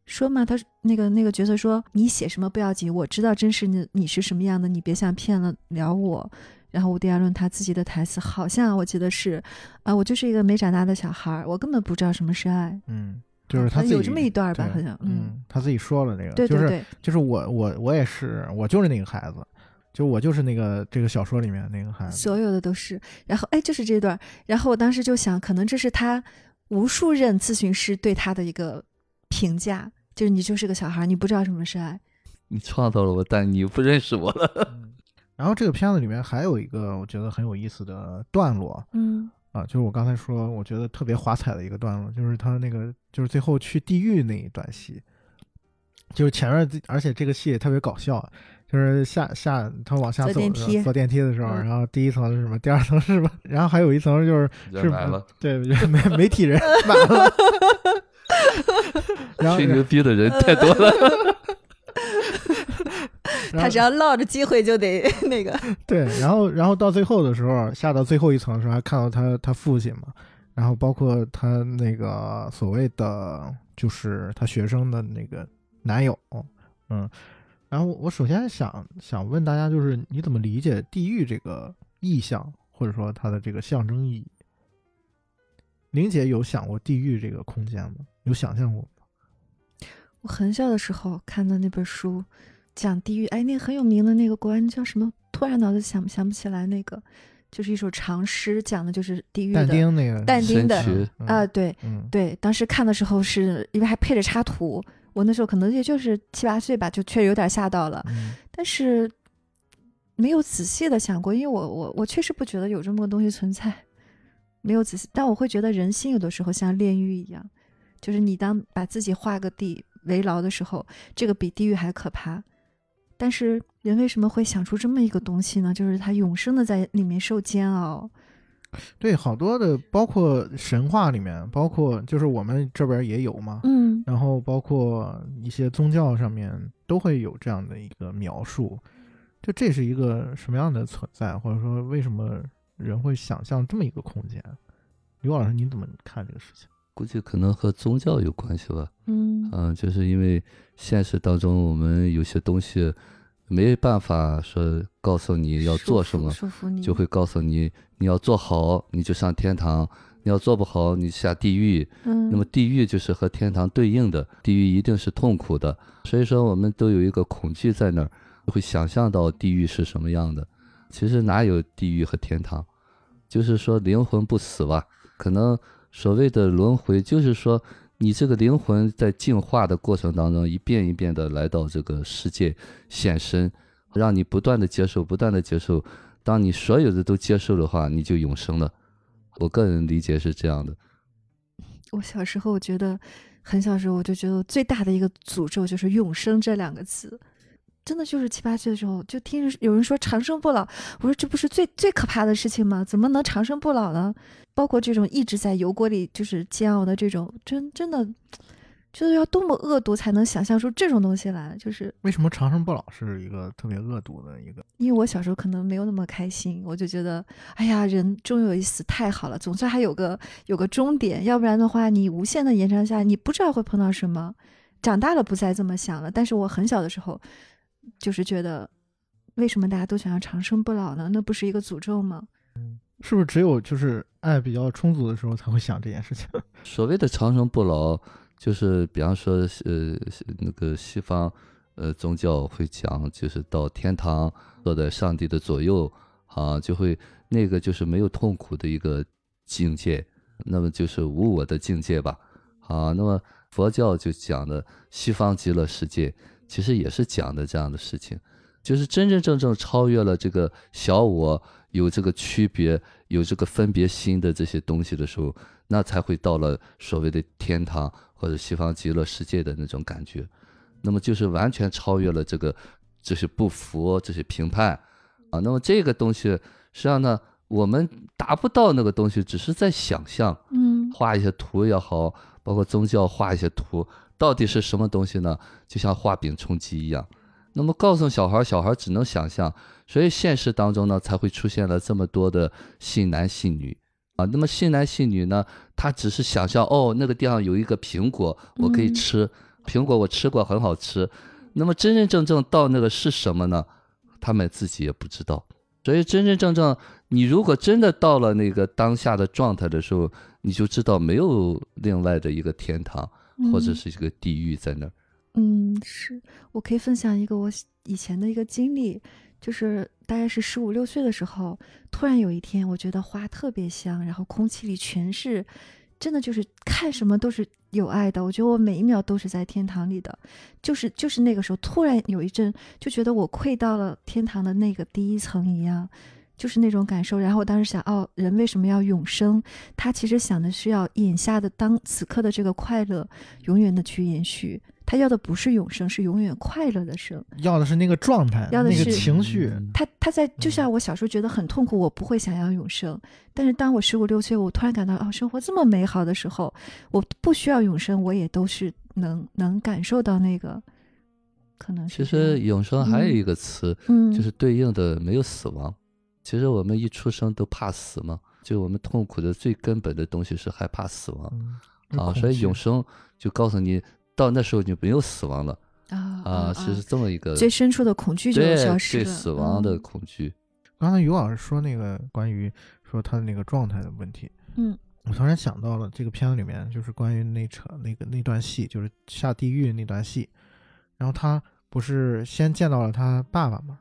说嘛，他那个那个角色说你写什么不要紧，我知道真实的你是什么样的，你别想骗了了我。然后伍迪·艾伦他自己的台词好像我记得是啊，我就是一个没长大的小孩儿，我根本不知道什么是爱。嗯，就是他自己有这么一段吧好像嗯嗯，他自己说了那个，就是对对对，就是我我我也是，我就是那个孩子，就我就是那个这个小说里面那个孩子，所有的都是。然后哎，就是这段，然后我当时就想，可能这是他无数任咨询师对他的一个评价，就是你就是个小孩，你不知道什么是爱。你创造了我，但你不认识我了。嗯然后这个片子里面还有一个我觉得很有意思的段落嗯啊，就是我刚才说我觉得特别华彩的一个段落，就是他那个就是最后去地狱那一段戏，就是前面而且这个戏也特别搞笑，就是下下他往下走坐电梯的时候坐电梯的时候，嗯然后第一层是什么，第二层是什么，然后还有一层就是是人来了，对媒媒体人满了，然后吹牛逼的人太多了。他只要落着机会就得那个。对，然后然后到最后的时候，下到最后一层的时候，还看到他他父亲嘛，然后包括他那个所谓的就是他学生的那个男友，嗯，然后我首先想想问大家，就是你怎么理解地狱这个意象，或者说它的这个象征意义？玲姐有想过地狱这个空间吗？有想象过吗？我很小的时候看的那本书，讲地狱，哎，那个很有名的那个国安叫什么？突然脑子想想不起来，那个就是一首长诗，讲的就是地狱的但丁那个但丁的啊，对嗯对，当时看的时候是因为还配着插图，我那时候可能也就是七八岁吧，就确实有点吓到了，嗯但是没有仔细的想过，因为我我我确实不觉得有这么个东西存在，没有仔细，但我会觉得人心有的时候像炼狱一样，就是你当把自己画个地为牢的时候，这个比地狱还可怕。但是人为什么会想出这么一个东西呢？就是他永生的在里面受煎熬。对，好多的，包括神话里面，包括就是我们这边也有嘛，嗯，然后包括一些宗教上面都会有这样的一个描述，就这是一个什么样的存在，或者说为什么人会想象这么一个空间？刘老师，你怎么看这个事情？估计可能和宗教有关系吧。嗯嗯，就是因为现实当中我们有些东西没办法说告诉你要做什么，就会告诉你你要做好你就上天堂，你要做不好你下地狱。嗯，那么地狱就是和天堂对应的，地狱一定是痛苦的，所以说我们都有一个恐惧在那儿，会想象到地狱是什么样的。其实哪有地狱和天堂，就是说灵魂不死吧。可能所谓的轮回，就是说你这个灵魂在进化的过程当中，一遍一遍的来到这个世界现身，让你不断的接受，不断的接受。当你所有的都接受的话，你就永生了。我个人理解是这样的。我小时候我觉得，很小时候我就觉得最大的一个诅咒就是“永生”这两个字，真的就是七八岁的时候就听有人说长生不老，我说这不是最最可怕的事情吗？怎么能长生不老呢？包括这种一直在油锅里就是煎熬的这种，真真的，就是要多么恶毒才能想象出这种东西来？就是为什么长生不老是一个特别恶毒的一个？因为我小时候可能没有那么开心，我就觉得，哎呀，人终有一死太好了，总算还有个有个终点，要不然的话，你无限的延长下，你不知道会碰到什么。长大了不再这么想了，但是我很小的时候，就是觉得，为什么大家都想要长生不老呢？那不是一个诅咒吗？是不是只有就是爱比较充足的时候才会想这件事情？所谓的长生不老，就是比方说，呃，那个西方，呃，宗教会讲，就是到天堂，坐在上帝的左右，啊，就会那个就是没有痛苦的一个境界，那么就是无我的境界吧，啊，那么佛教就讲的西方极乐世界，其实也是讲的这样的事情，就是真真正正超越了这个小我。有这个区别，有这个分别心的这些东西的时候，那才会到了所谓的天堂或者西方极乐世界的那种感觉。那么就是完全超越了这个这些不服、这些评判啊。那么这个东西实际上呢，我们达不到那个东西，只是在想象，嗯画一些图也好，包括宗教画一些图，到底是什么东西呢？就像画饼充饥一样。那么告诉小孩，小孩只能想象。所以现实当中呢，才会出现了这么多的信男信女啊。那么信男信女呢，他只是想象哦，那个地方有一个苹果，我可以吃苹果，我吃过，很好吃。那么真真正正到那个是什么呢？他们自己也不知道。所以真真正正，你如果真的到了那个当下的状态的时候，你就知道没有另外的一个天堂或者是一个地狱在那儿。嗯，嗯是我可以分享一个我以前的一个经历。就是大概是十五六岁的时候，突然有一天，我觉得花特别香，然后空气里全是，真的就是看什么都是有爱的。我觉得我每一秒都是在天堂里的，就是就是那个时候，突然有一阵就觉得我窥到了天堂的那个第一层一样，就是那种感受。然后我当时想，哦，人为什么要永生？他其实想的是要眼下的当此刻的这个快乐，永远的去延续。他要的不是永生，是永远快乐的生。要的是那个状态，要的那个是情绪。他他在就像我小时候觉得很痛苦，我不会想要永生。但是当我十五六岁，我突然感到哦，生活这么美好的时候，我不需要永生，我也都是能能感受到那个，可能其实永生还有一个词，嗯，就是对应的没有死亡。其实我们一出生都怕死嘛，就我们痛苦的最根本的东西是害怕死亡啊，嗯所以永生就告诉你，到那时候就没有死亡了啊啊，其实这么一个最深处的恐惧就对消失了，对死亡的嗯。恐惧。刚才于老师说那个关于说他的那个状态的问题，嗯。我突然想到了这个片子里面就是关于那场那个那段戏，就是下地狱那段戏，然后他不是先见到了他爸爸嘛，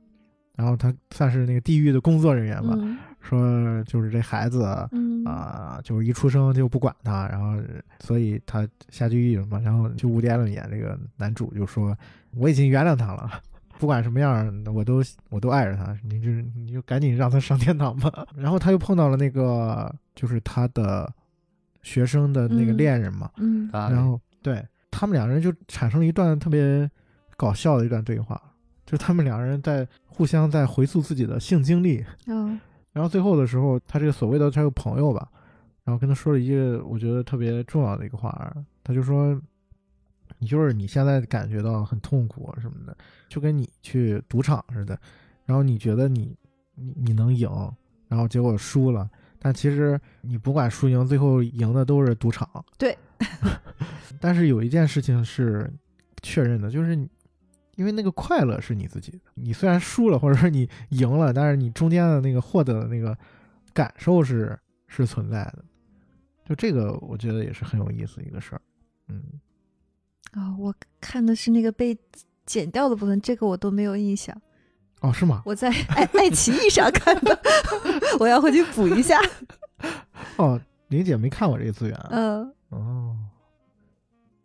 然后他算是那个地狱的工作人员吧，嗯说就是这孩子啊、嗯就是一出生就不管他，然后所以他下地狱了嘛，然后就吴迪伦演这个男主就说我已经原谅他了。不管什么样，我都我都爱着他，你就你就赶紧让他上天堂吧。然后他又碰到了那个就是他的学生的那个嗯恋人嘛，嗯大然后对他们两个人就产生了一段特别搞笑的一段对话，就他们两个人在互相在回溯自己的性经历，哦然后最后的时候，他这个所谓的他有朋友吧，然后跟他说了一个我觉得特别重要的一个话，他就说，你就是你现在感觉到很痛苦什么的，就跟你去赌场似的，然后你觉得你你你能赢，然后结果输了，但其实你不管输赢，最后赢的都是赌场。对。但是有一件事情是确认的，就是你。因为那个快乐是你自己的，你虽然输了，或者说你赢了，但是你中间的那个获得的那个感受是是存在的。就这个，我觉得也是很有意思一个事儿。嗯，哦，我看的是那个被剪掉的部分，这个我都没有印象。哦，是吗？我在爱爱奇艺上看的，我要回去补一下。哦，玲姐没看我这个资源啊。嗯，哦，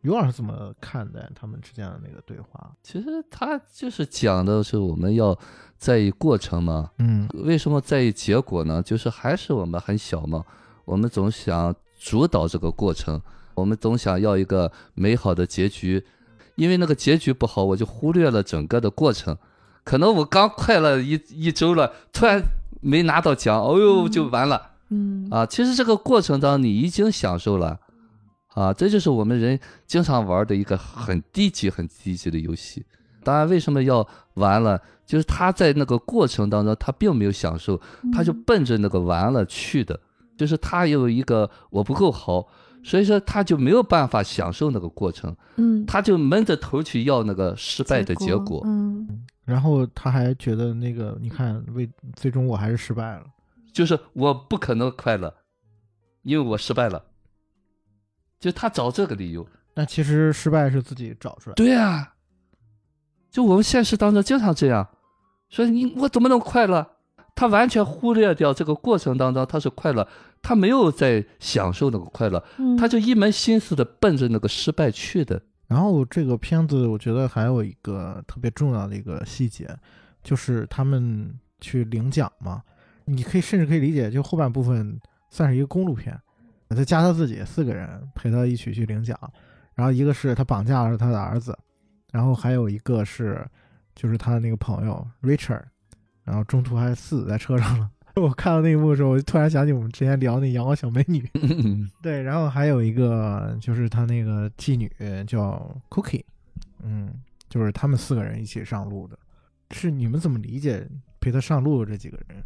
刘老师怎么看待他们之间的那个对话？其实他就是讲的是我们要在意过程嘛。嗯为什么在意结果呢？就是还是我们很小嘛，我们总想主导这个过程，我们总想要一个美好的结局，因为那个结局不好，我就忽略了整个的过程。可能我刚快乐一一周了，突然没拿到奖，哦呦就完了。嗯啊，其实这个过程当中你已经享受了，啊，这就是我们人经常玩的一个很低级、很低级的游戏。当然，为什么要玩了？就是他在那个过程当中，他并没有享受，他就奔着那个完了去的，就是他有一个我不够好，所以说他就没有办法享受那个过程，嗯，他就闷着头去要那个失败的结果。嗯然后他还觉得那个，你看，为最终我还是失败了。就是我不可能快乐，因为我失败了。就他找这个理由。那其实失败是自己找出来的。对啊，就我们现实当中经常这样，说你我怎么能快乐？他完全忽略掉这个过程当中他是快乐，他没有在享受那个快乐，嗯，他就一门心思的奔着那个失败去的。然后这个片子我觉得还有一个特别重要的一个细节，就是他们去领奖嘛，你可以甚至可以理解，就后半部分算是一个公路片，再加他自己四个人陪他一起去领奖，然后一个是他绑架了他的儿子，然后还有一个是就是他的那个朋友 Richard，然后中途还死在车上了。我看到那一幕的时候，我就突然想起我们之前聊那阳光小美女，对，然后还有一个就是他那个妓女叫 Cookie，嗯，就是他们四个人一起上路的，是你们怎么理解陪他上路的这几个人？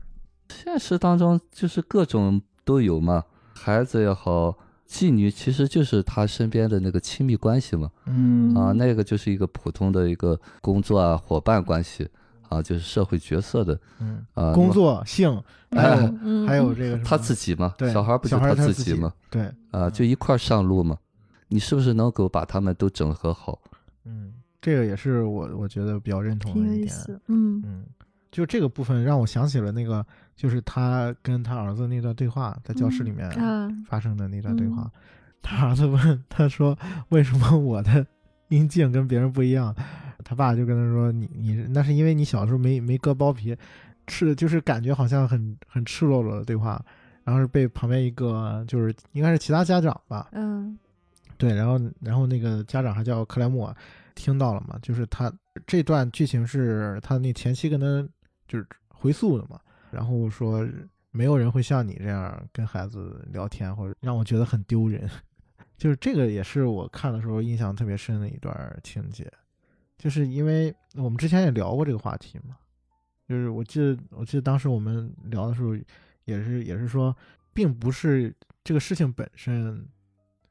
现实当中就是各种都有嘛，孩子也好，妓女其实就是他身边的那个亲密关系嘛。嗯啊，那个就是一个普通的一个工作啊伙伴关系啊，就是社会角色的嗯，啊。工作性，还有、嗯还有这个他自己嘛，对小孩不就他自自己嘛？对，啊，就一块上路嘛。你是不是能够把他们都整合好？嗯，这个也是我我觉得比较认同的一点。意思，嗯嗯，就这个部分让我想起了那个，就是他跟他儿子那段对话，在教室里面啊，发生的那段对话。嗯 他儿子问他说：“为什么我的 阴茎跟别人不一样？”他爸就跟他说：“你你那是因为你小时候没没割包皮，赤就是感觉好像很很赤裸裸的对话。”然后是被旁边一个就是应该是其他家长吧，嗯对，然后然后那个家长还叫克莱默，听到了嘛？就是他这段剧情是他那前妻跟他就是回溯的嘛，然后说没有人会像你这样跟孩子聊天，或者让我觉得很丢人。就是这个也是我看的时候印象特别深的一段情节，就是因为我们之前也聊过这个话题嘛，就是我记得我记得当时我们聊的时候也是也是说，并不是这个事情本身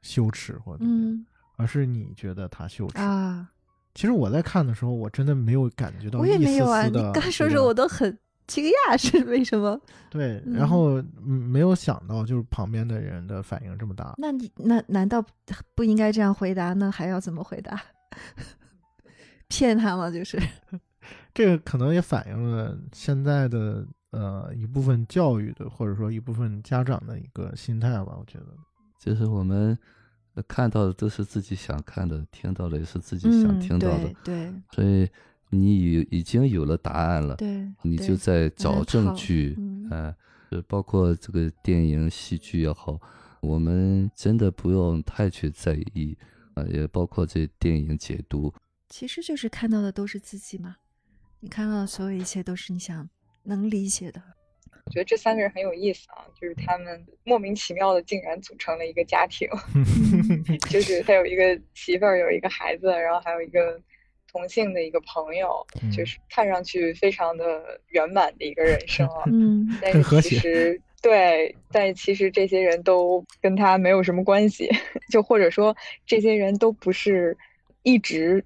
羞耻或者怎么样嗯而是你觉得他羞耻。啊，其实我在看的时候，我真的没有感觉到我也没有啊，你刚说说我都很惊讶，是为什么？对，嗯然后嗯没有想到就是旁边的人的反应这么大。那你那难道不应该这样回答那？还要怎么回答？骗他吗？就是 这个可能也反映了现在的呃一部分教育的，或者说一部分家长的一个心态吧。我觉得，就是我们呃看到的都是自己想看的，听到的也是自己想嗯，听到的，对对。所以你已已经有了答案了，对，你就在找证据，嗯呃，包括这个电影、戏剧也好，我们真的不用太去在意，啊、也包括这电影解读，其实就是看到的都是自己嘛，你看到的所有一切都是你想能理解的。我觉得这三个人很有意思啊，就是他们莫名其妙的竟然组成了一个家庭，就是他有一个媳妇儿，有一个孩子，然后还有一个同性的一个朋友，嗯就是看上去非常的圆满的一个人生啊。嗯但很和谐是其实对，但其实这些人都跟他没有什么关系，就或者说这些人都不是一直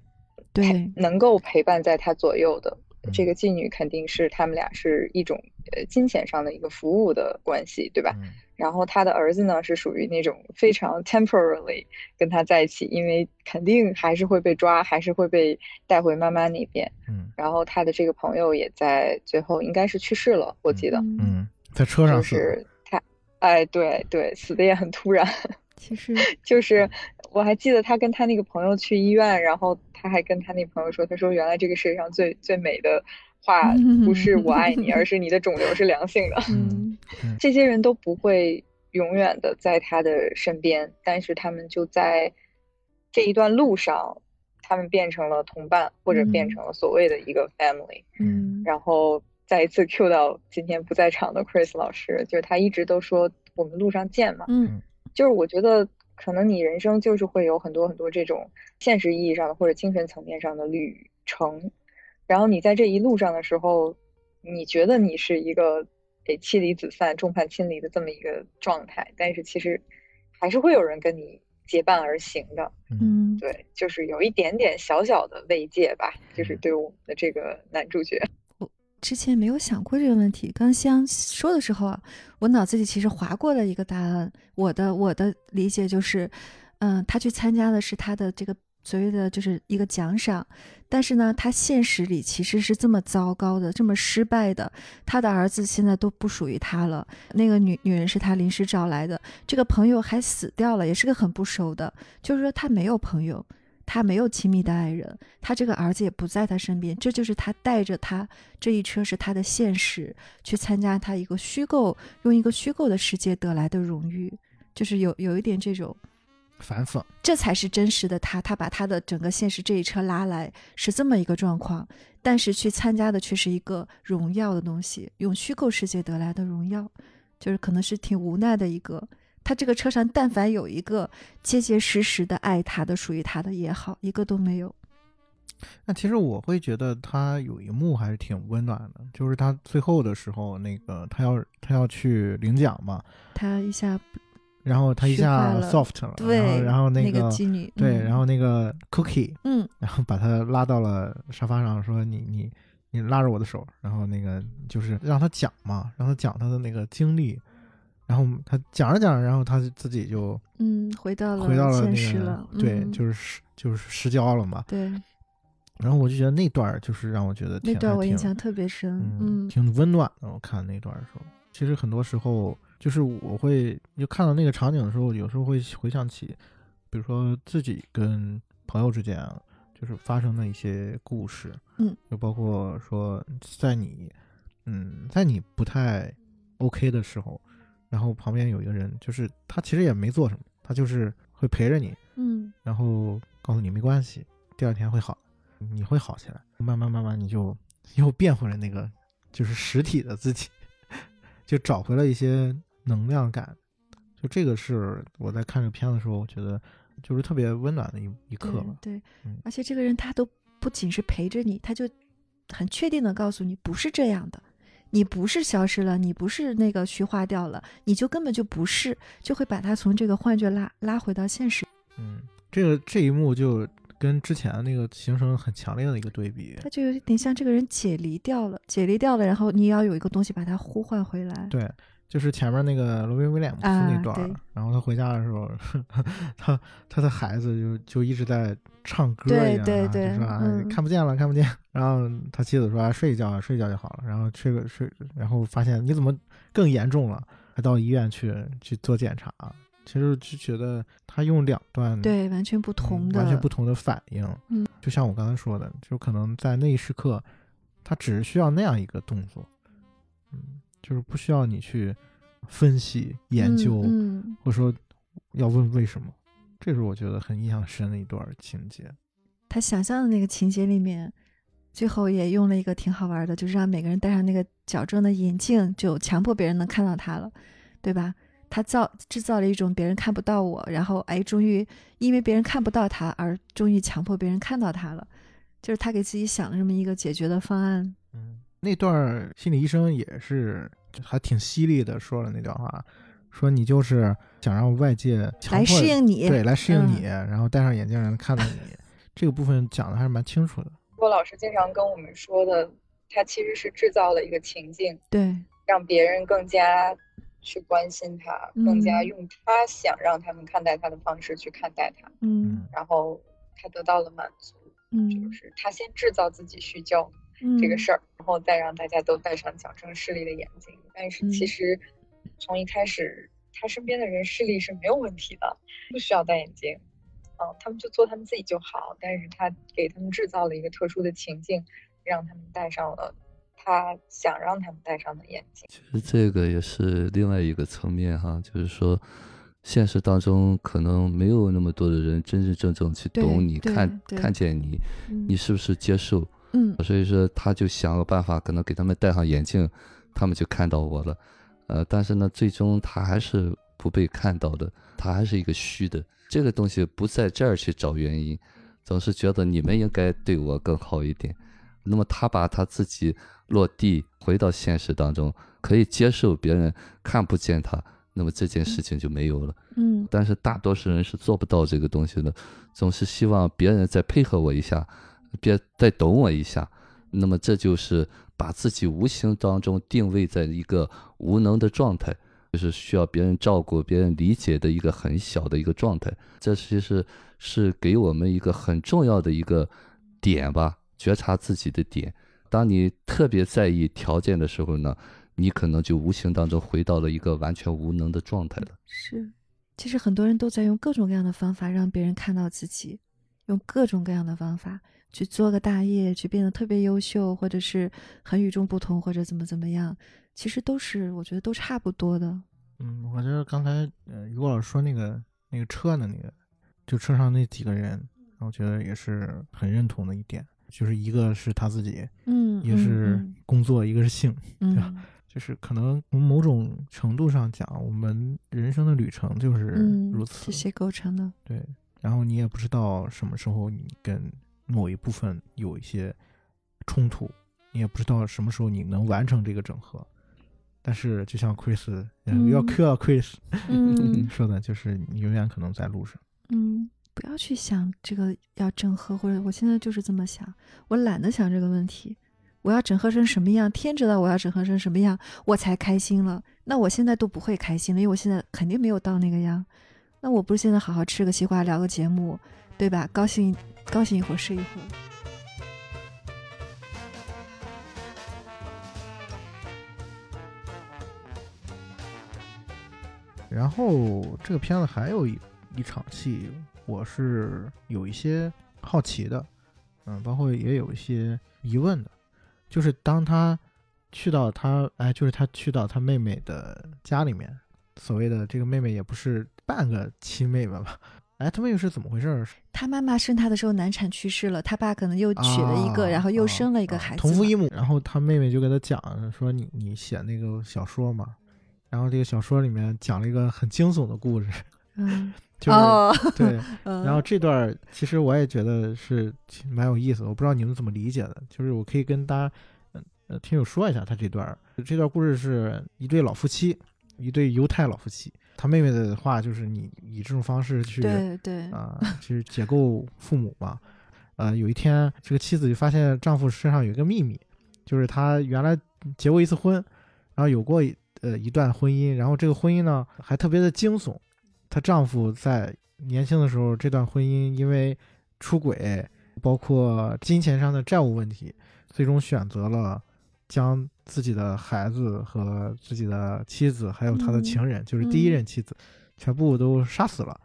对能够陪伴在他左右的。这嗯个妓女肯定是他们俩是一种呃金钱上的一个服务的关系，对吧？嗯然后他的儿子呢是属于那种非常 temporarily 跟他在一起，因为肯定还是会被抓，还是会被带回妈妈那边。嗯然后他的这个朋友也在最后应该是去世了，我记得，嗯，嗯，在车上是他，哎，对对，死的也很突然。其实就是我还记得他跟他那个朋友去医院，然后他还跟他那朋友说，他说原来这个世界上最最美的话 不是我爱你，而是你的肿瘤是良性的。嗯。这些人都不会永远的在他的身边，但是他们就在这一段路上，他们变成了同伴，或者变嗯。成了所谓的一个 family。嗯。然后再一次 cue 到今天不在场的 Chris 老师，就是他一直都说我们路上见嘛，嗯。就是我觉得可能你人生就是会有很多很多这种现实意义上的或者精神层面上的旅程，然后你在这一路上的时候，你觉得你是一个诶妻离子散、众叛亲离的这么一个状态，但是其实还是会有人跟你结伴而行的。嗯，对，就是有一点点小小的慰藉吧，就是对我们的这个男主角。之前没有想过这个问题。刚香说的时候啊，我脑子里其实划过了一个答案。我的我的理解就是，嗯，他去参加的是他的这个所谓的就是一个奖赏，但是呢，他现实里其实是这么糟糕的，这么失败的。他的儿子现在都不属于他了，那个女女人是他临时找来的，这个朋友还死掉了，也是个很不熟的，就是说他没有朋友。他没有亲密的爱人，他这个儿子也不在他身边，这就是他带着他这一车是他的现实，去参加他一个虚构，用一个虚构的世界得来的荣誉，就是有有一点这种，反讽。这才是真实的他，他把他的整个现实这一车拉来是这么一个状况，但是去参加的却是一个荣耀的东西，用虚构世界得来的荣耀，就是可能是挺无奈的一个。他这个车上，但凡有一个结结实实的爱他的、属于他的也好，一个都没有。那其实我会觉得他有一幕还是挺温暖的，就是他最后的时候，那个他要他要去领奖嘛，他一下然后他一下 soft 了，对，然后然后那个妓女，对，嗯。然后那个 cookie，嗯。然后把他拉到了沙发上，说你你你拉着我的手，然后那个就是让他讲嘛，让他讲他的那个经历，然后他讲着讲着，然后他自己就嗯，回到了回到了现那个实了，对，嗯。就是就是失焦了嘛。对。然后我就觉得那段儿就是让我觉得那段我印象特别深，嗯，嗯。挺温暖的。我看那段的时候，其实很多时候就是我会就看到那个场景的时候，有时候会回想起，比如说自己跟朋友之间啊，就是发生的一些故事，嗯，就包括说在你，嗯，在你不太 OK 的时候，然后旁边有一个人，就是他其实也没做什么，他就是会陪着你，嗯。然后告诉你没关系，第二天会好，你会好起来。慢慢慢慢，你就又变回了那个就是实体的自己，就找回了一些能量感。就这个是我在看这个片子的时候，我觉得就是特别温暖的一一刻吧。对对嗯，而且这个人他都不仅是陪着你，他就很确定的告诉你不是这样的。你不是消失了，你不是那个虚化掉了，你就根本就不是，就会把他从这个幻觉拉拉回到现实。嗯，这个这一幕就跟之前那个形成很强烈的一个对比。他就有点像这个人解离掉了，解离掉了，然后你要有一个东西把他呼唤回来。对，就是前面那个罗宾威廉姆斯啊那段然后他回家的时候，他他的孩子就就一直在唱歌一样、啊，对对就说啊、嗯看不见了，看不见。然后他妻子说、啊、睡一觉啊，睡一觉就好了。然后睡个睡，然后发现你怎么更严重了，还到医院去去做检查。其实就觉得他用两段对，完全不同嗯的，完全不同的反应。嗯，就像我刚才说的，就可能在那一时刻，他只是需要那样一个动作，嗯，就是不需要你去分析研究，嗯嗯或者说要问为什么。这是我觉得很印象深的一段情节。他想象的那个情节里面，最后也用了一个挺好玩的，就是让每个人戴上那个矫正的眼镜，就强迫别人能看到他了，对吧？他造制造了一种别人看不到我，然后哎，终于因为别人看不到他而终于强迫别人看到他了，就是他给自己想了这么一个解决的方案。嗯，那段心理医生也是还挺犀利的说了那段话，说你就是想让外界强来迫适应你，对，来适应嗯。你，然后戴上眼镜让人看到你。这个部分讲的还是蛮清楚的。郭老师经常跟我们说的，他其实是制造了一个情境，对，让别人更加去关心他，更加嗯。用他想让他们看待他的方式去看待他，嗯。然后他得到了满足，嗯。就是他先制造自己虚焦嗯，这个事儿，然后再让大家都戴上矫正视力的眼镜。但是其嗯实从一开始，他身边的人视力是没有问题的，不需要戴眼镜。嗯，他们就做他们自己就好，但是他给他们制造了一个特殊的情境，让他们戴上了他想让他们戴上的眼镜。其实这个也是另外一个层面哈，就是说，现实当中可能没有那么多的人真真正正去懂你、看看见你，嗯你是不是接受？嗯所以说他就想个办法，可能给他们戴上眼镜，他们就看到我了。呃，但是呢，最终他还是不被看到的，他还是一个虚的。这个东西不在这儿去找原因，总是觉得你们应该对我更好一点。那么他把他自己落地回到现实当中，可以接受别人看不见他，那么这件事情就没有了。嗯但是大多数人是做不到这个东西的，总是希望别人再配合我一下，别再懂我一下。那么这就是把自己无形当中定位在一个无能的状态，就是需要别人照顾、别人理解的一个很小的一个状态。这其实是给我们一个很重要的一个点吧，觉察自己的点。当你特别在意条件的时候呢，你可能就无形当中回到了一个完全无能的状态了。是，其实很多人都在用各种各样的方法让别人看到自己，用各种各样的方法去做个大业，去变得特别优秀，或者是很与众不同，或者怎么怎么样，其实都是我觉得都差不多的。嗯，我觉得刚才呃于果老师说那个那个车的那个，就车上那几个人，我觉得也是很认同的一点，就是一个是他自己，嗯，一个是嗯工作，一个是性，嗯对吧就是可能从某种程度上讲，我们人生的旅程就是嗯，如此。这些构成的，对，然后你也不知道什么时候你跟某一部分有一些冲突，你也不知道什么时候你能完成这个整合。但是就像 Chris，呃要嗯 Q 啊 Chris 嗯 说的，就是你永远可能在路上。嗯，不要去想这个要整合，或者我现在就是这么想，我懒得想这个问题。我要整合成什么样？天知道我要整合成什么样，我才开心了。那我现在都不会开心了，因为我现在肯定没有到那个样。那我不是现在好好吃个西瓜，聊个节目，对吧？高兴高兴一会儿是一会儿。然后这个片子还有一一场戏，我是有一些好奇的，嗯，包括也有一些疑问的，就是当他去到他哎，就是他去到他妹妹的家里面，所谓的这个妹妹也不是半个亲妹妹吧？哎，他们又是怎么回事儿？他妈妈生他的时候难产去世了，他爸可能又娶了一个，啊然后又啊生了一个啊孩子嘛。同父异母。然后他妹妹就跟他讲说你你写那个小说嘛，然后这个小说里面讲了一个很惊悚的故事，嗯，就是、哦，对，嗯然后这段儿其实我也觉得是挺蛮有意思的，我不知道你们怎么理解的，就是我可以跟大家呃呃听友说一下他这段儿这段故事是一对老夫妻，一对犹太老夫妻，他妹妹的话就是你以这种方式去对对，啊、去解构父母嘛。呃，有一天，这个妻子就发现丈夫身上有一个秘密，就是她原来结过一次婚，然后有过呃一段婚姻，然后这个婚姻呢还特别的惊悚。她丈夫在年轻的时候，这段婚姻因为出轨，包括金钱上的债务问题，最终选择了将自己的孩子和自己的妻子，还有他的嗯情人，就是第一嗯任妻子，全部都杀死了。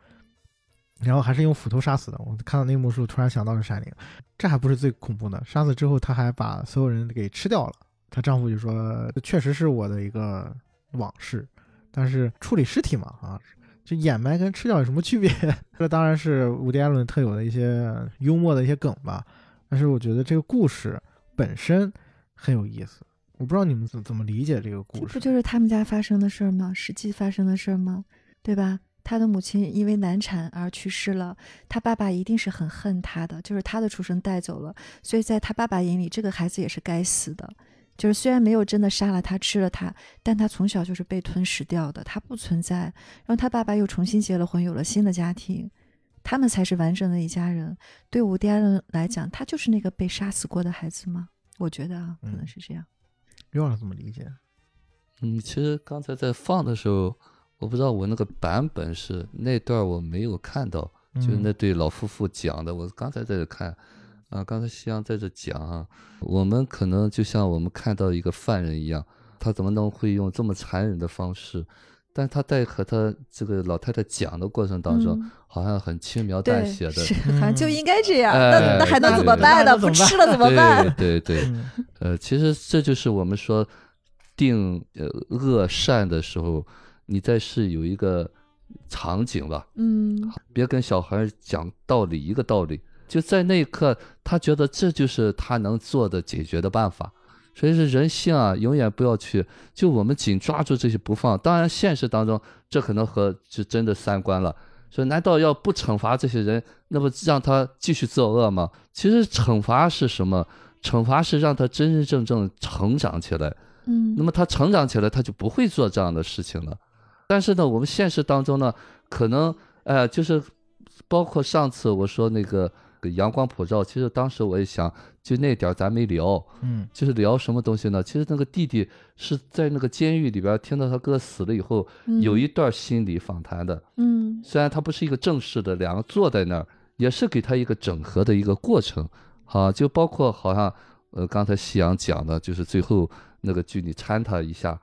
然后还是用斧头杀死的。我看到那一幕时候，突然想到了《闪灵》，这还不是最恐怖的。杀死之后，她还把所有人给吃掉了。她丈夫就说：“这确实是我的一个往事，但是处理尸体嘛，啊，就掩埋跟吃掉有什么区别？这当然是伍迪·艾伦特有的一些幽默的一些梗吧。但是我觉得这个故事本身很有意思。我不知道你们怎怎么理解这个故事。这不就是他们家发生的事儿吗？实际发生的事儿吗？对吧？他的母亲因为难产而去世了，他爸爸一定是很恨他的，就是他的出生带走了，所以在他爸爸眼里，这个孩子也是该死的。就是虽然没有真的杀了他、吃了他，但他从小就是被吞噬掉的，他不存在。然后他爸爸又重新结了婚，有了新的家庭，他们才是完整的一家人。对伍迪·艾伦来讲，他就是那个被杀死过的孩子吗？我觉得啊，可能嗯是这样。于老师怎么理解？嗯，其实刚才在放的时候，我不知道我那个版本是那段我没有看到，就是嗯那对老夫妇讲的。我刚才在这看，啊，刚才夕阳在这讲啊，我们可能就像我们看到一个犯人一样，他怎么能会用这么残忍的方式但他在和他这个老太太讲的过程当中，嗯好像很轻描淡，写的，是好像就应该这样，哎那那还能怎么办呢？不吃了怎么办？对对呃，其实这就是我们说定呃恶善的时候，你在是有一个场景吧，嗯别跟小孩讲道理，一个道理，就在那一刻，他觉得这就是他能做的解决的办法。所以是人性啊，永远不要去，就我们紧抓住这些不放。当然，现实当中这可能和就真的三观了。说难道要不惩罚这些人，那不让他继续作恶吗？其实惩罚是什么？惩罚是让他真真正正成长起来。嗯，那么他成长起来，他就不会做这样的事情了。但是呢，我们现实当中呢，可能呃，就是包括上次我说那个阳光普照，其实当时我也想，就那点儿咱没聊，嗯就是聊什么东西呢？其实那个弟弟是在那个监狱里边听到他哥死了以后，有一段心理访谈的。嗯虽然他不是一个正式的，两个坐在那儿，也是给他一个整合的一个过程。啊，就包括好像呃刚才夕阳讲的，就是最后那个剧你掺他一下。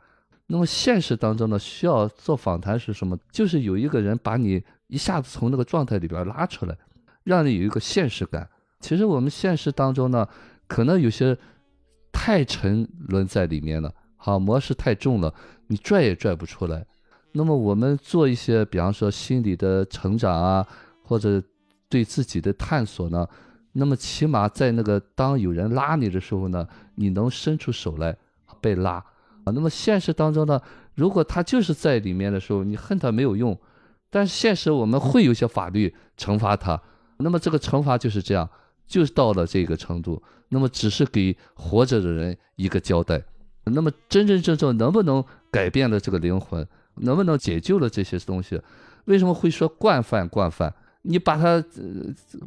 那么现实当中呢，需要做访谈是什么？就是有一个人把你一下子从那个状态里边拉出来，让你有一个现实感。其实我们现实当中呢，可能有些太沉沦在里面了，好模式太重了，你拽也拽不出来。那么我们做一些，比方说心理的成长啊，或者对自己的探索呢，那么起码在那个当有人拉你的时候呢，你能伸出手来被拉啊。那么现实当中呢，如果他就是在里面的时候，你恨他没有用，但是现实我们会有些法律惩罚他，那么这个惩罚就是这样，就是到了这个程度，那么只是给活着的人一个交代。那么真真正正能不能改变了这个灵魂？能不能解救了这些东西？为什么会说惯犯惯犯？你把他、呃、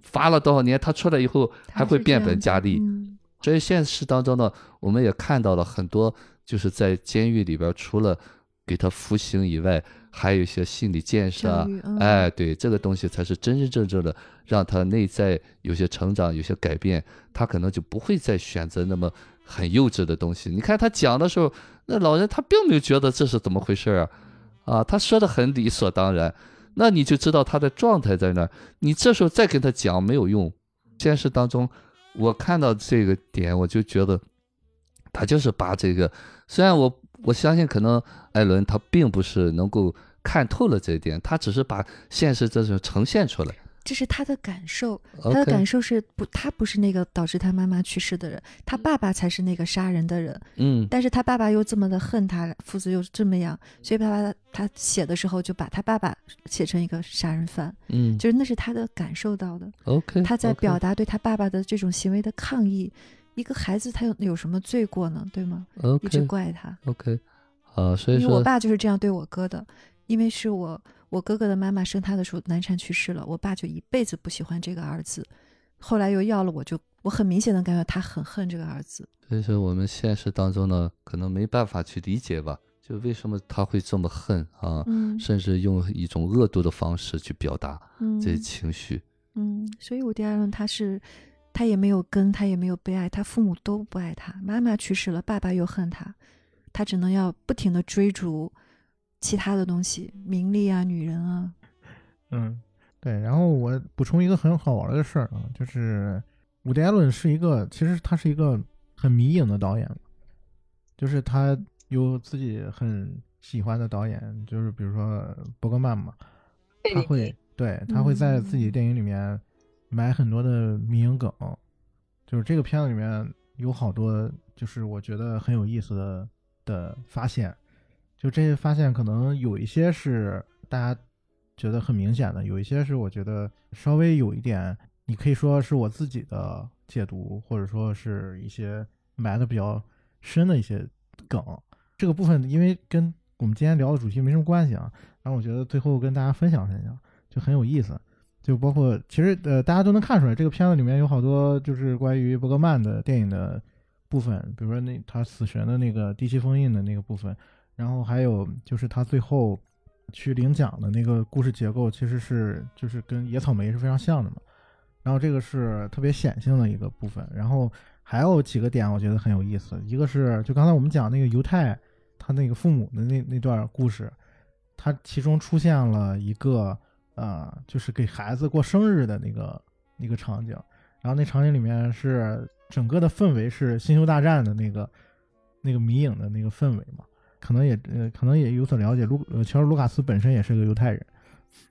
罚了多少年，他出来以后还会变本加厉。嗯所以现实当中呢，我们也看到了很多，就是在监狱里边，除了给他服刑以外，还有一些心理建设啊，嗯哎，对，这个东西才是真真正正的让他内在有些成长，有些改变，他可能就不会再选择那么很幼稚的东西。你看他讲的时候，那老人他并没有觉得这是怎么回事啊，啊，他说的很理所当然，那你就知道他的状态在那儿。你这时候再跟他讲没有用。现实当中，我看到这个点，我就觉得他就是把这个，虽然我我相信可能艾伦他并不是能够看透了这一点，他只是把现实这种呈现出来。这是他的感受，他的感受是不，他不是那个导致他妈妈去世的人，他爸爸才是那个杀人的人。嗯，但是他爸爸又这么的恨他，父子又这么样，所以爸爸他写的时候就把他爸爸写成一个杀人犯，嗯就是那是他的感受到的，，OK，他在表达对他爸爸的这种行为的抗议。一个孩子他有有什么罪过呢？对吗？一直怪他，OK，啊，所以因为我，爸就是这样对我哥的，因为是我我哥哥的妈妈生他的时候难产去世了，我爸就一辈子不喜欢这个儿子，后来又要了我就我很明显的感觉他很恨这个儿子。所以说我们现实当中呢，可能没办法去理解吧，就为什么他会这么恨啊，嗯甚至用一种恶毒的方式去表达嗯这些情绪。嗯，所以伍迪·艾伦他是他也没有根，他也没有被爱，他父母都不爱他，妈妈去世了，爸爸又恨他，他只能要不停的追逐其他的东西，名利啊，女人啊。嗯，对。然后我补充一个很好玩的事儿啊，就是伍迪·艾伦是一个，其实他是一个很迷影的导演，就是他有自己很喜欢的导演，就是比如说伯格曼嘛，他会对他会在自己电影里面埋很多的名梗，就是这个片子里面有好多就是我觉得很有意思的的发现，就这些发现可能有一些是大家觉得很明显的，有一些是我觉得稍微有一点，你可以说是我自己的解读，或者说是一些埋的比较深的一些梗。这个部分因为跟我们今天聊的主题没什么关系啊，然后我觉得最后跟大家分享分享，就很有意思。就包括其实呃，大家都能看出来，这个片子里面有好多就是关于伯格曼的电影的部分，比如说那他死神的那个第七封印的那个部分，然后还有就是他最后去领奖的那个故事结构，其实是就是跟野草莓是非常像的嘛。然后这个是特别显性的一个部分，然后还有几个点我觉得很有意思，一个是就刚才我们讲那个犹太他那个父母的那那段故事，它其中出现了一个呃，就是给孩子过生日的那个那个场景，然后那场景里面是整个的氛围是星球大战的那个那个迷影的那个氛围嘛，可能也呃可能也有所了解，卢呃乔治卢卡斯本身也是个犹太人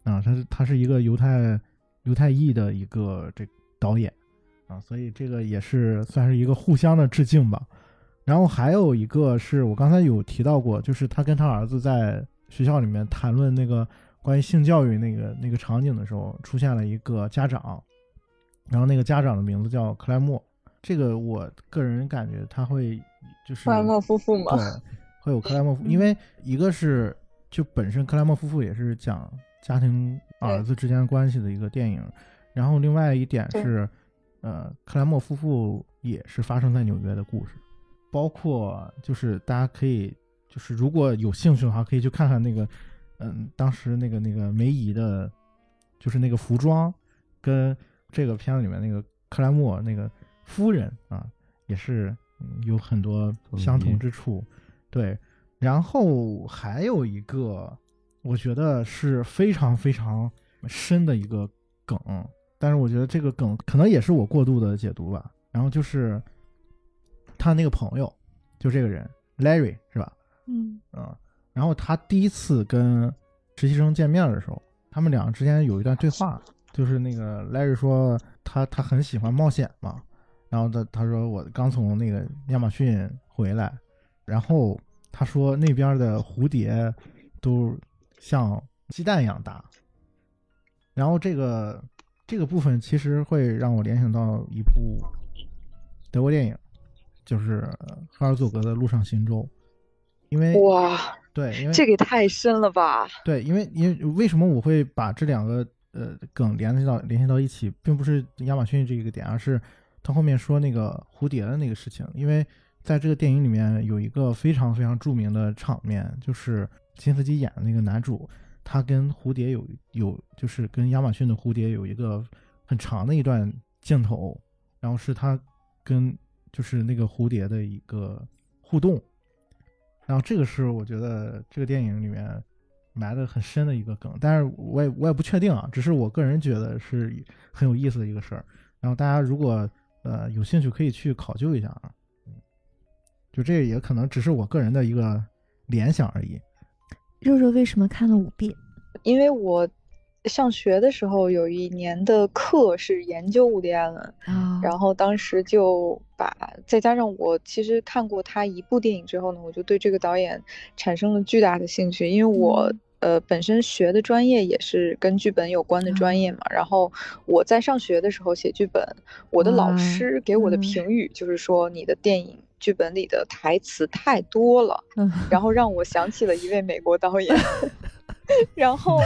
啊，他是他是一个犹太犹太裔的一个这导演啊，所以这个也是算是一个互相的致敬吧。然后还有一个是我刚才有提到过，就是他跟他儿子在学校里面谈论那个关于性教育那个那个场景的时候，出现了一个家长，然后那个家长的名字叫克莱默。这个我个人感觉他会就是克莱默夫妇嘛对，会有克莱默夫，因为一个是就本身克莱默夫妇也是讲家庭儿子之间关系的一个电影，然后另外一点是，呃，克莱默夫妇也是发生在纽约的故事。包括就是大家可以就是如果有兴趣的话，可以去看看那个，嗯，当时那个那个梅姨的，就是那个服装，跟这个片子里面那个克莱默那个夫人啊，也是、嗯有很多相同之处。对，然后还有一个，我觉得是非常非常深的一个梗，但是我觉得这个梗可能也是我过度的解读吧。然后就是他那个朋友，就这个人 Larry 是吧？嗯嗯，然后他第一次跟实习生见面的时候，他们两个之间有一段对话，就是那个 Larry 说他他很喜欢冒险嘛，然后他他说我刚从那个亚马逊回来，然后他说那边的蝴蝶都像鸡蛋一样大，然后这个这个部分其实会让我联想到一部德国电影，就是赫尔佐格的《陆上行舟》，因为哇，对，因为这个也太深了吧！对，因为因为为什么我会把这两个呃梗联系到联系到一起，并不是亚马逊这一个点，而是他后面说那个蝴蝶的那个事情。因为在这个电影里面有一个非常非常著名的场面，就是金斯基演的那个男主，他跟蝴蝶有有就是跟亚马逊的蝴蝶有一个很长的一段镜头，然后是他跟就是那个蝴蝶的一个互动。然后这个是我觉得这个电影里面埋的很深的一个梗，但是我也我也不确定啊，只是我个人觉得是很有意思的一个事儿。然后大家如果呃有兴趣，可以去考究一下啊。嗯，就这也可能只是我个人的一个联想而已。肉肉为什么看了五遍？因为我上学的时候有一年的课是研究伍迪·艾伦，啊，然后当时就把，再加上我其实看过他一部电影之后呢，我就对这个导演产生了巨大的兴趣，因为我。嗯。呃，本身学的专业也是跟剧本有关的专业嘛，然后我在上学的时候写剧本，我的老师给我的嗯。评语就是说你的电影剧本里的台词太多了，嗯。然后让我想起了一位美国导演，然后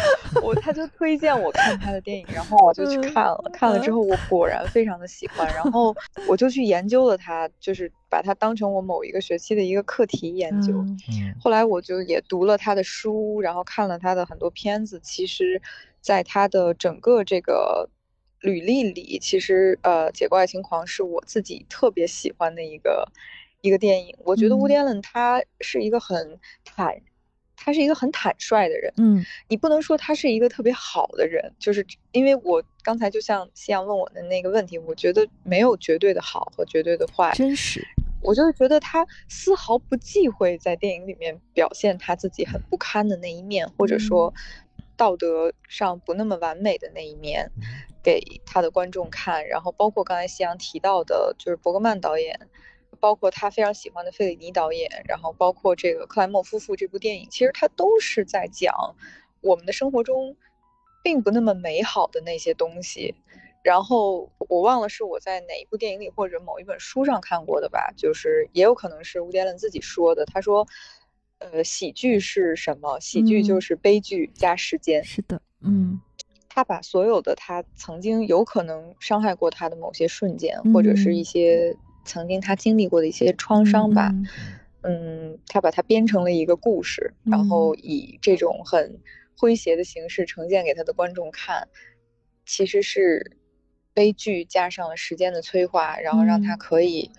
我他就推荐我看他的电影，然后我就去看了，看了之后我果然非常的喜欢，然后我就去研究了他，就是把它当成我某一个学期的一个课题研究。后来我就也读了他的书，然后看了他的很多片子。其实，在他的整个这个履历里，其实呃，《解构爱情狂》是我自己特别喜欢的一个一个电影。我觉得嗯 Woody Allen 他是一个很坦，他是一个很坦率的人。嗯你不能说他是一个特别好的人，就是因为我刚才就像夕阳问我的那个问题，我觉得没有绝对的好和绝对的坏，真实，我就是觉得他丝毫不忌讳在电影里面表现他自己很不堪的那一面，或者说道德上不那么完美的那一面，给他的观众看。然后包括刚才夕阳提到的，就是伯格曼导演，包括他非常喜欢的费里尼导演，然后包括这个克莱默夫妇这部电影，其实他都是在讲我们的生活中并不那么美好的那些东西。然后我忘了是我在哪一部电影里或者某一本书上看过的吧，就是也有可能是乌迪·艾伦自己说的。他说，呃，喜剧是什么？喜剧就嗯是悲剧加时间。是的，嗯他把所有的他曾经有可能伤害过他的某些瞬间，或者是一嗯些曾经他经历过的一些创伤吧，嗯。嗯，他把它编成了一个故事，然后以这种很诙谐的形式呈现给他的观众看，其实是悲剧加上了时间的催化，然后让他嗯。可以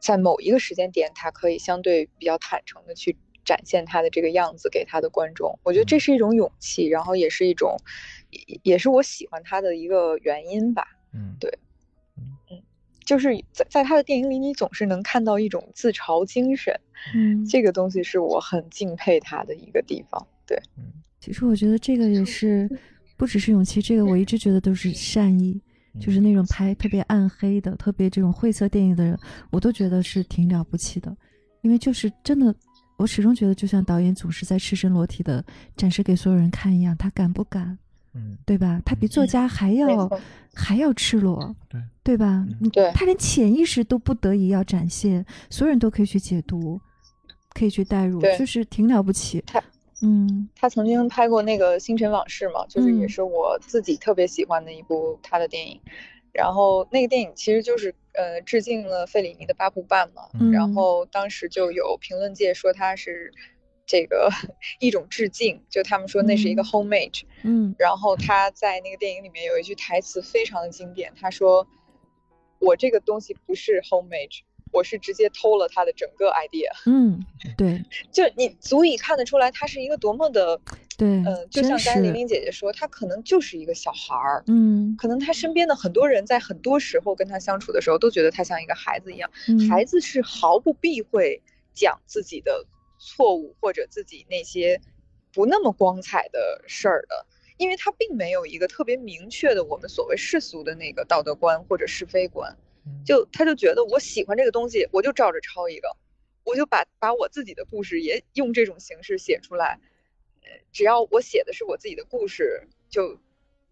在某一个时间点，他可以相对比较坦诚的去展现他的这个样子给他的观众。我觉得这是一种勇气，然后也是一种，也也是我喜欢他的一个原因吧。嗯，对就是在在他的电影里，你总是能看到一种自嘲精神，嗯，这个东西是我很敬佩他的一个地方。对，其实我觉得这个也是不只是勇气，这个我一直觉得都是善意，就是那种拍特别暗黑的、特别这种晦涩电影的人，我都觉得是挺了不起的，因为就是真的，我始终觉得就像导演总是在赤身裸体的展示给所有人看一样，他敢不敢，嗯，对吧？他比作家还要错。还要赤裸，对对吧？对他连潜意识都不得已要展现，所有人都可以去解读，可以去代入，对就是挺了不起他。嗯。他曾经拍过那个《星辰往事》嘛，就是也嗯。是我自己特别喜欢的一部他的电影。然后那个电影其实就是呃致敬了费里尼的《八部半》嘛，嗯。然后当时就有评论界说他是这个 一种致敬，就他们说那是一个嗯 homage。嗯然后他在那个电影里面有一句台词非常的经典，他说：“我这个东西不是 homage，我是直接偷了他的整个 idea。嗯，对” 就你足以看得出来，他是一个多么的，对，嗯、就像刚才玲实玲姐姐说，他可能就是一个小孩儿。嗯可能他身边的很多人在很多时候跟他相处的时候，都觉得他像一个孩子一样。嗯孩子是毫不避讳讲自己的错误或者自己那些不那么光彩的事儿的，因为他并没有一个特别明确的我们所谓世俗的那个道德观或者是非观，就他就觉得我喜欢这个东西，我就照着抄一个，我就把把我自己的故事也用这种形式写出来，呃，只要我写的是我自己的故事，就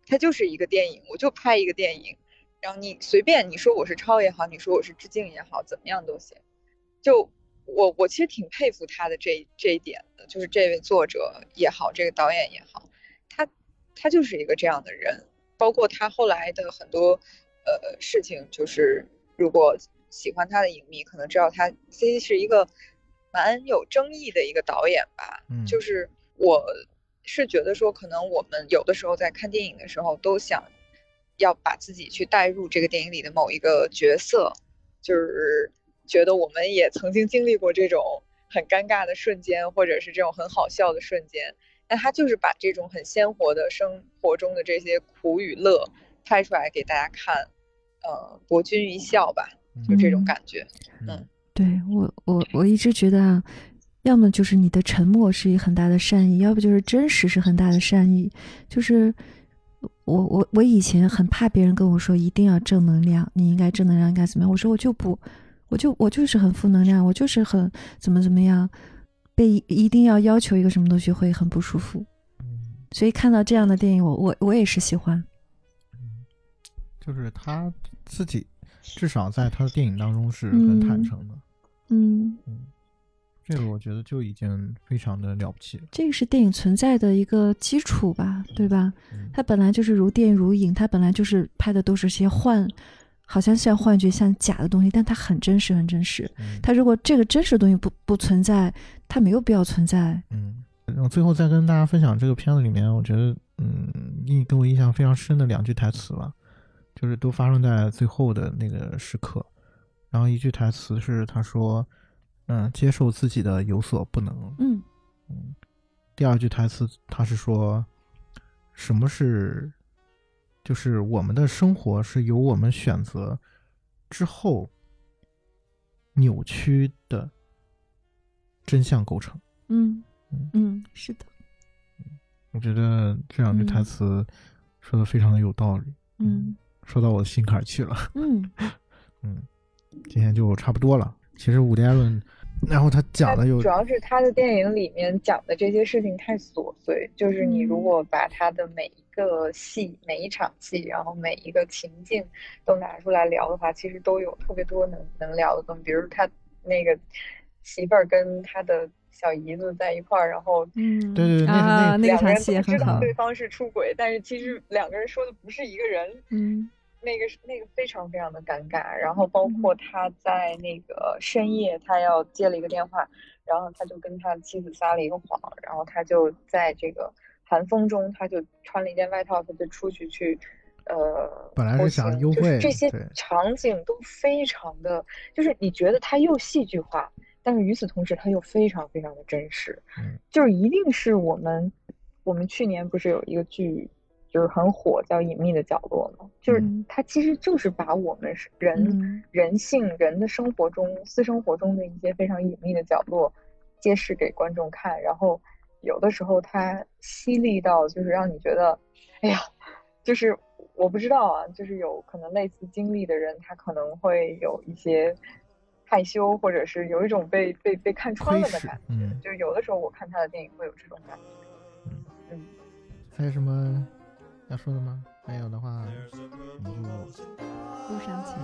它就是一个电影，我就拍一个电影。然后你随便你说我是抄也好，你说我是致敬也好，怎么样都行。就我我其实挺佩服他的这这一点的，就是这位作者也好，这个导演也好，他他就是一个这样的人。包括他后来的很多呃事情，就是如果喜欢他的影迷可能知道他 C C 是一个蛮有争议的一个导演吧。嗯就是我是觉得说，可能我们有的时候在看电影的时候，都想要把自己去带入这个电影里的某一个角色，就是觉得我们也曾经经历过这种很尴尬的瞬间，或者是这种很好笑的瞬间。那他就是把这种很鲜活的生活中的这些苦与乐拍出来给大家看，呃，博君一笑吧，就这种嗯感觉。嗯对我我我一直觉得啊，要么就是你的沉默是一很大的善意，要不就是真实是很大的善意。就是我我我以前很怕别人跟我说一定要正能量，你应该正能量，应该怎么样？我说我就不，我就我就是很负能量，我就是很怎么怎么样，被一一定要要求一个什么东西会很不舒服。所以看到这样的电影，我我我也是喜欢。就是他自己至少在他的电影当中是很坦嗯诚的，嗯，这个我觉得就已经非常的了不起了。这个是电影存在的一个基础吧，对吧？嗯它本来就是如电如影，它本来就是拍的都是些幻，好像像幻觉、像假的东西，但它很真实，很真实。嗯它如果这个真实的东西不不存在，它没有必要存在。嗯，我最后再跟大家分享这个片子里面，我觉得嗯，印给我印象非常深的两句台词吧，就是都发生在最后的那个时刻。然后一句台词是他说：“嗯，接受自己的有所不能。嗯嗯”第二句台词他是说：“什么是，就是我们的生活是由我们选择之后扭曲的真相构成。”嗯嗯嗯，是的，我觉得这两句台嗯词说的非常的有道理，嗯说到我的心坎儿去了。嗯 嗯，今天就差不多了。其实伍迪·艾伦，然后他讲的有主要是他的电影里面讲的这些事情太琐碎，就是你如嗯果把他的每一个戏、每一场戏，然后每一个情境都拿出来聊的话，其实都有特别多能能聊的东西。比如他那个媳妇儿跟他的小姨子在一块儿，然后嗯，对对对那啊，那那个两个场戏也人都知。道对方是出轨，但是其实两个人说的不是一个人。嗯那个是那个非常非常的尴尬，然后包括他在那个深夜，他要接了一个电话，然后他就跟他妻子撒了一个谎，然后他就在这个寒风中，他就穿了一件外套，他就出去去，呃，本来是想幽情就是会这些场景都非常的，就是你觉得他又戏剧化但是与此同时，他又非常非常的真实，嗯就是一定是我们我们去年不是有一个剧就是很火叫《隐秘的角落》嘛？就是嗯它其实就是把我们是人、嗯人性、人的生活中、私生活中的一些非常隐秘的角落揭示给观众看，然后有的时候它犀利到就是让你觉得，哎呀，就是我不知道啊，就是有可能类似经历的人，他可能会有一些害羞，或者是有一种被被被看穿了的感觉。嗯就有的时候我看他的电影会有这种感觉。嗯，还有什么要说的吗？没有的话，我们就路上见。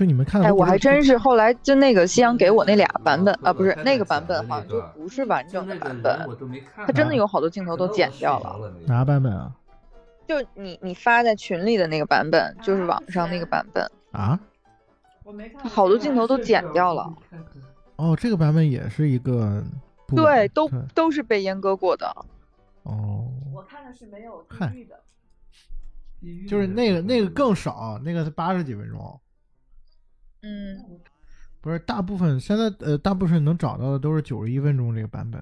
就你们看哎，我还真是后来就那个夕阳给我那俩版本啊，不是那个版本好像就不是完整的版本，我都没看它真的啊有好多镜头都剪掉了。哪版本啊？就你你发在群里的那个版本，就是网上那个版本，啊？我没看它好多镜头都剪掉了，哦，这个版本也是一个对，都都是被阉割过的。哦，我看的是没有嗨地狱的，就是那个那个更少，那个是八十几分钟。嗯，不是大部分现在呃，大部分能找到的都是九十一分钟这个版本，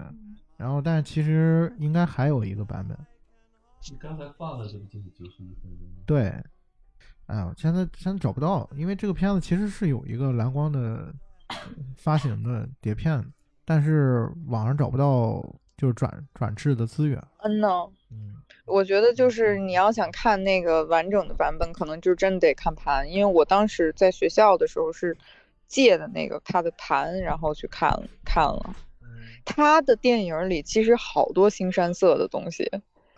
然后但是其实应该还有一个版本。你刚才放的这个就是九十一分钟。对，哎呀，现在现在找不到，因为这个片子其实是有一个蓝光的 发行的碟片，但是网上找不到就是转转制的资源。嗯呢，嗯，我觉得就是你要想看那个完整的版本，可能就真得看盘，因为我当时在学校的时候是借的那个他的盘，然后去看看了。他的电影里其实好多青山色的东西，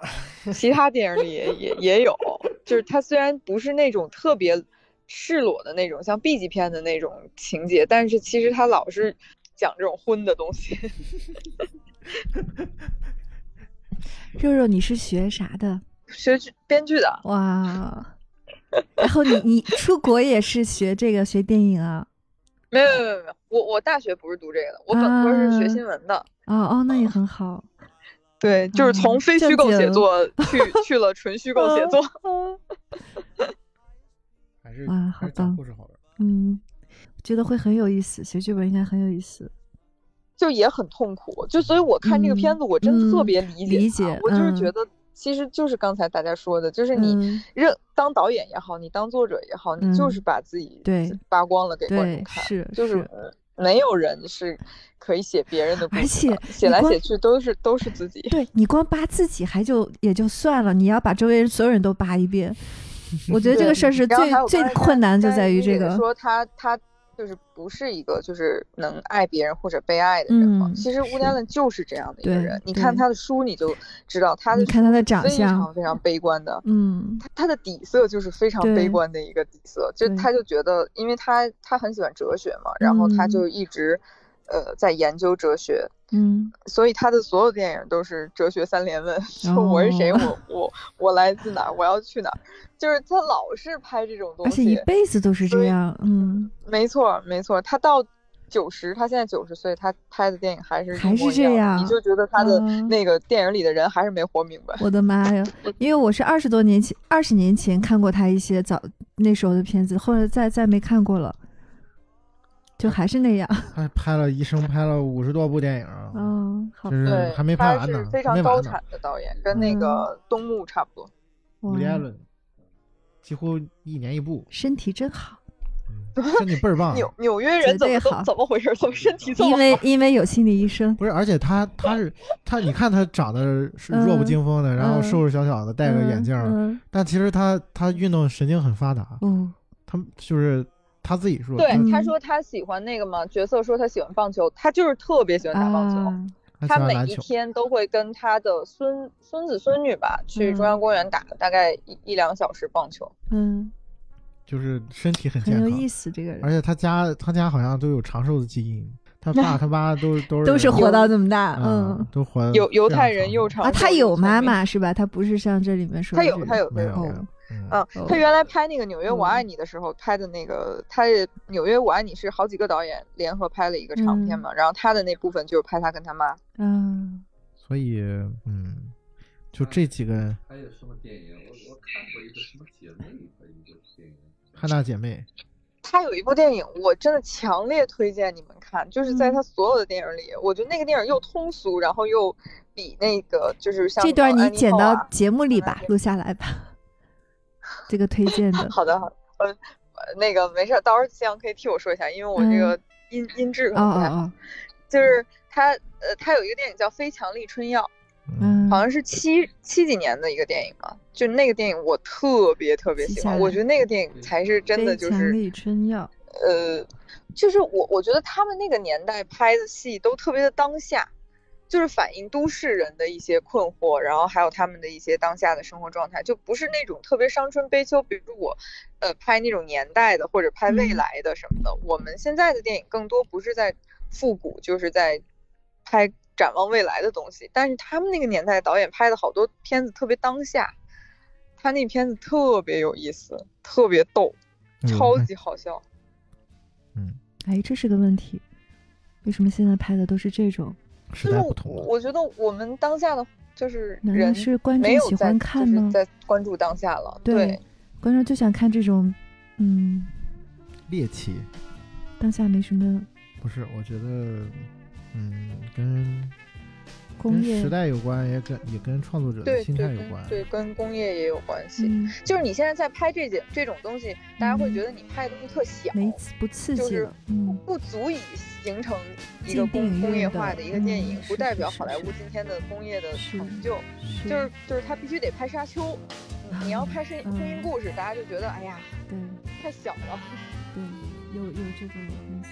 其他电影里也也也有，就是他虽然不是那种特别赤裸的那种，像 B 级片的那种情节，但是其实他老是讲这种荤的东西。肉肉，你是学啥的？学剧编剧的，哇，然后你你出国也是学这个学电影啊？没有没有没有，我我大学不是读这个的，我本科是学啊新闻的。哦哦，那也很好。对，就是从嗯非虚构写作 去去了纯虚构写作。还是啊好故事好玩。嗯，觉得会很有意思，写剧本应该很有意思。就也很痛苦，就所以我看这个片子，我真特嗯别理解它理解我就是嗯觉得，其实就是刚才大家说的，就是你嗯任当导演也好，你当作者也好，你就是嗯把自己对扒光了给观众看，是就是呃没有人是可以写别人的故事而且，写来写去都是都是自己。对你光扒自己还就也就算了，你要把周围所有人都扒一遍，我觉得这个事儿是最最困难就在于这个。说他他就是不是一个就是能爱别人或者被爱的人嘛。嗯其实是 Woody Allen 就是这样的一个对人，你看他的书你就知道他的你看他的长相非相常非常悲观的，嗯他他的底色就是非常悲观的一个底色，就他就觉得，因为他他很喜欢哲学嘛，然后他嗯就一直呃在研究哲学，嗯所以他的所有电影都是哲学三连问，就我是谁，哦我我我来自哪儿，我要去哪儿，就是他老是拍这种东西而且一。辈子都是这样，嗯，没错没错，他到九十，他现在九十岁，他拍的电影还是还是这样你就觉得他的嗯那个电影里的人还是没活明白。我的妈呀！因为我是二十多年前、二十年前看过他一些早那时候的片子，后来再再没看过了，就还是那样。他拍了一生拍了五十多部电影啊，嗯，好就，是对，还没拍他是完呢，非常高。产的导演，跟那嗯个东木差不多。哇伍迪·艾伦几乎一年一部，身体真好，嗯身体倍儿棒。纽纽约人怎么好怎么回事？怎么身体这么因为？因为有心理医生。不是，而且他他是他，你看他长得是弱不嗯禁风的，然后嗯瘦瘦小小的，戴个眼镜但其实他他运动神经很发达，嗯他就是他自己说，对，嗯他说他喜欢那个嘛，角色说他喜欢棒球，他就是特别喜欢打棒球。啊，他他每一天都会跟他的孙孙子孙女吧，去嗯中央公园打大概一一两小时棒球。嗯，就是身体很健康很有意，思，这个人而且他家他家好像都有长寿的基因，他爸他妈都 都是都是活到这么大，嗯嗯。都活得犹犹太人又长寿他有妈妈是吧？他不是像这里面说他有的他有他有哦没有没有，嗯。他原来拍那个《纽约我爱嗯。你》的时候拍的那个，他《纽约我爱你》是好几个导演联合拍了一个长片嗯。嘛，然后他的那部分就是拍他跟他妈。嗯，所以嗯，就这几个还有什么电影？我我看过一个什么姐妹的一个电影，汉娜姐妹，他有一部电影，我真的强烈推荐你们看，就是在嗯。他所有的电影里，我觉得那个电影又通俗，然后又比那个就是像这段你剪到节目里，吧录下来吧。这个推荐的，好的，好的，呃，呃那个没事儿，到时候夕阳可以替我说一下，因为我这个音、音质不太好。哦就是他，呃，他有一个电影叫《非强力春药》，嗯，好像是七七几年的一个电影吧，就那个电影我特别特别喜欢，我觉得那个电影才是真的就是非强力春药，呃，就是我我觉得他们那个年代拍的戏都特别的当下，就是反映都市人的一些困惑，然后还有他们的一些当下的生活状态，就不是那种特别伤春悲秋，比如我呃拍那种年代的或者拍未嗯来的什么的。我们现在的电影更多不是在复古，就是在拍展望未来的东西，但是他们那个年代导演拍的好多片子特别当下。他那片子特别有意思，特别逗，嗯超级好笑。嗯，哎，这是个问题，为什么现在拍的都是这种？是代不同了，我觉得我们当下的就是难道人是观众喜欢看就是吗？在关注当下了。对观众就想看这种，嗯，猎奇当下没什么不是，我觉得嗯跟工业跟时，代有关，也跟也跟创作者的心态有关，对，跟工业也有关系。嗯，就是你现在在拍这件这种东西，大家会嗯觉得你拍的东西特小，没不刺就是激了，嗯，不足以形成一个工工业化的一个电影，嗯不代表好莱坞今天的工业的成就。是就是就是他必须得拍沙丘，你你要拍声嗯声音故事，大家就觉得哎呀对太小了。对，有有这个因素。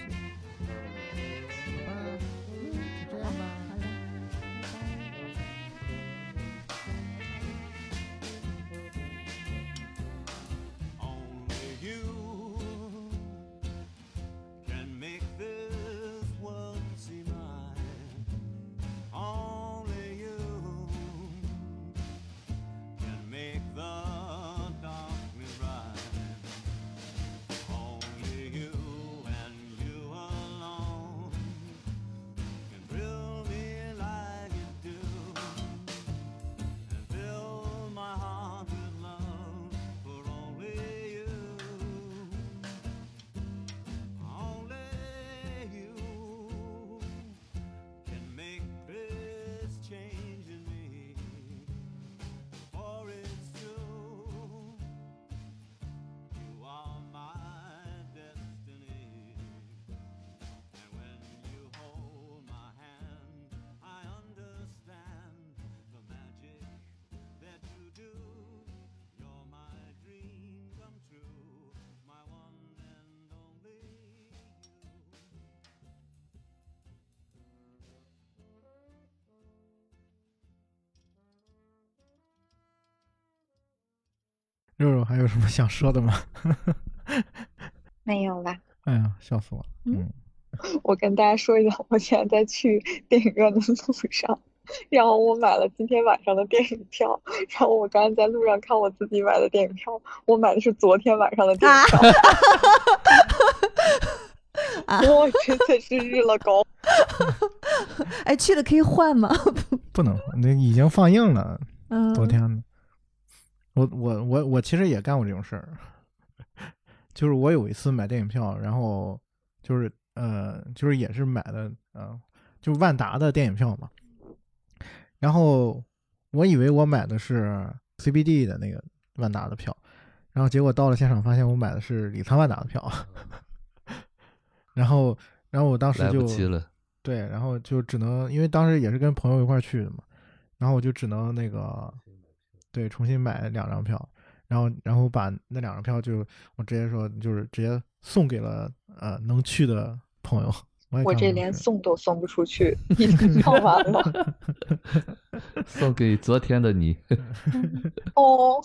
肉肉还有什么想说的吗？没有啦。哎呀，笑死我了！嗯嗯，我跟大家说一下，我现在在去 电影院的路上，然后我买了今天晚上的电影票，然后我刚刚在路上看我自己买的电影票，我买的是昨天晚上的电影票，啊我真的是日了狗。哎，去了可以换吗？不能，那已经放映了，嗯，昨天的。我我我我其实也干过这种事儿，就是我有一次买电影票，然后就是呃，就是也是买的呃，就万达的电影票嘛。然后我以为我买的是 CBD 的那个万达的票，然后结果到了现场发现我买的是里仓万达的票，然后然后我当时来就不及了。对，然后就只能因为当时也是跟朋友一块儿去的嘛，然后我就只能那个对重新买两张票，然后然后把那两张票就我直接说就是直接送给了呃能去的朋友。我也我这连送都送不出去，已经票完了。送给昨天的你。哦，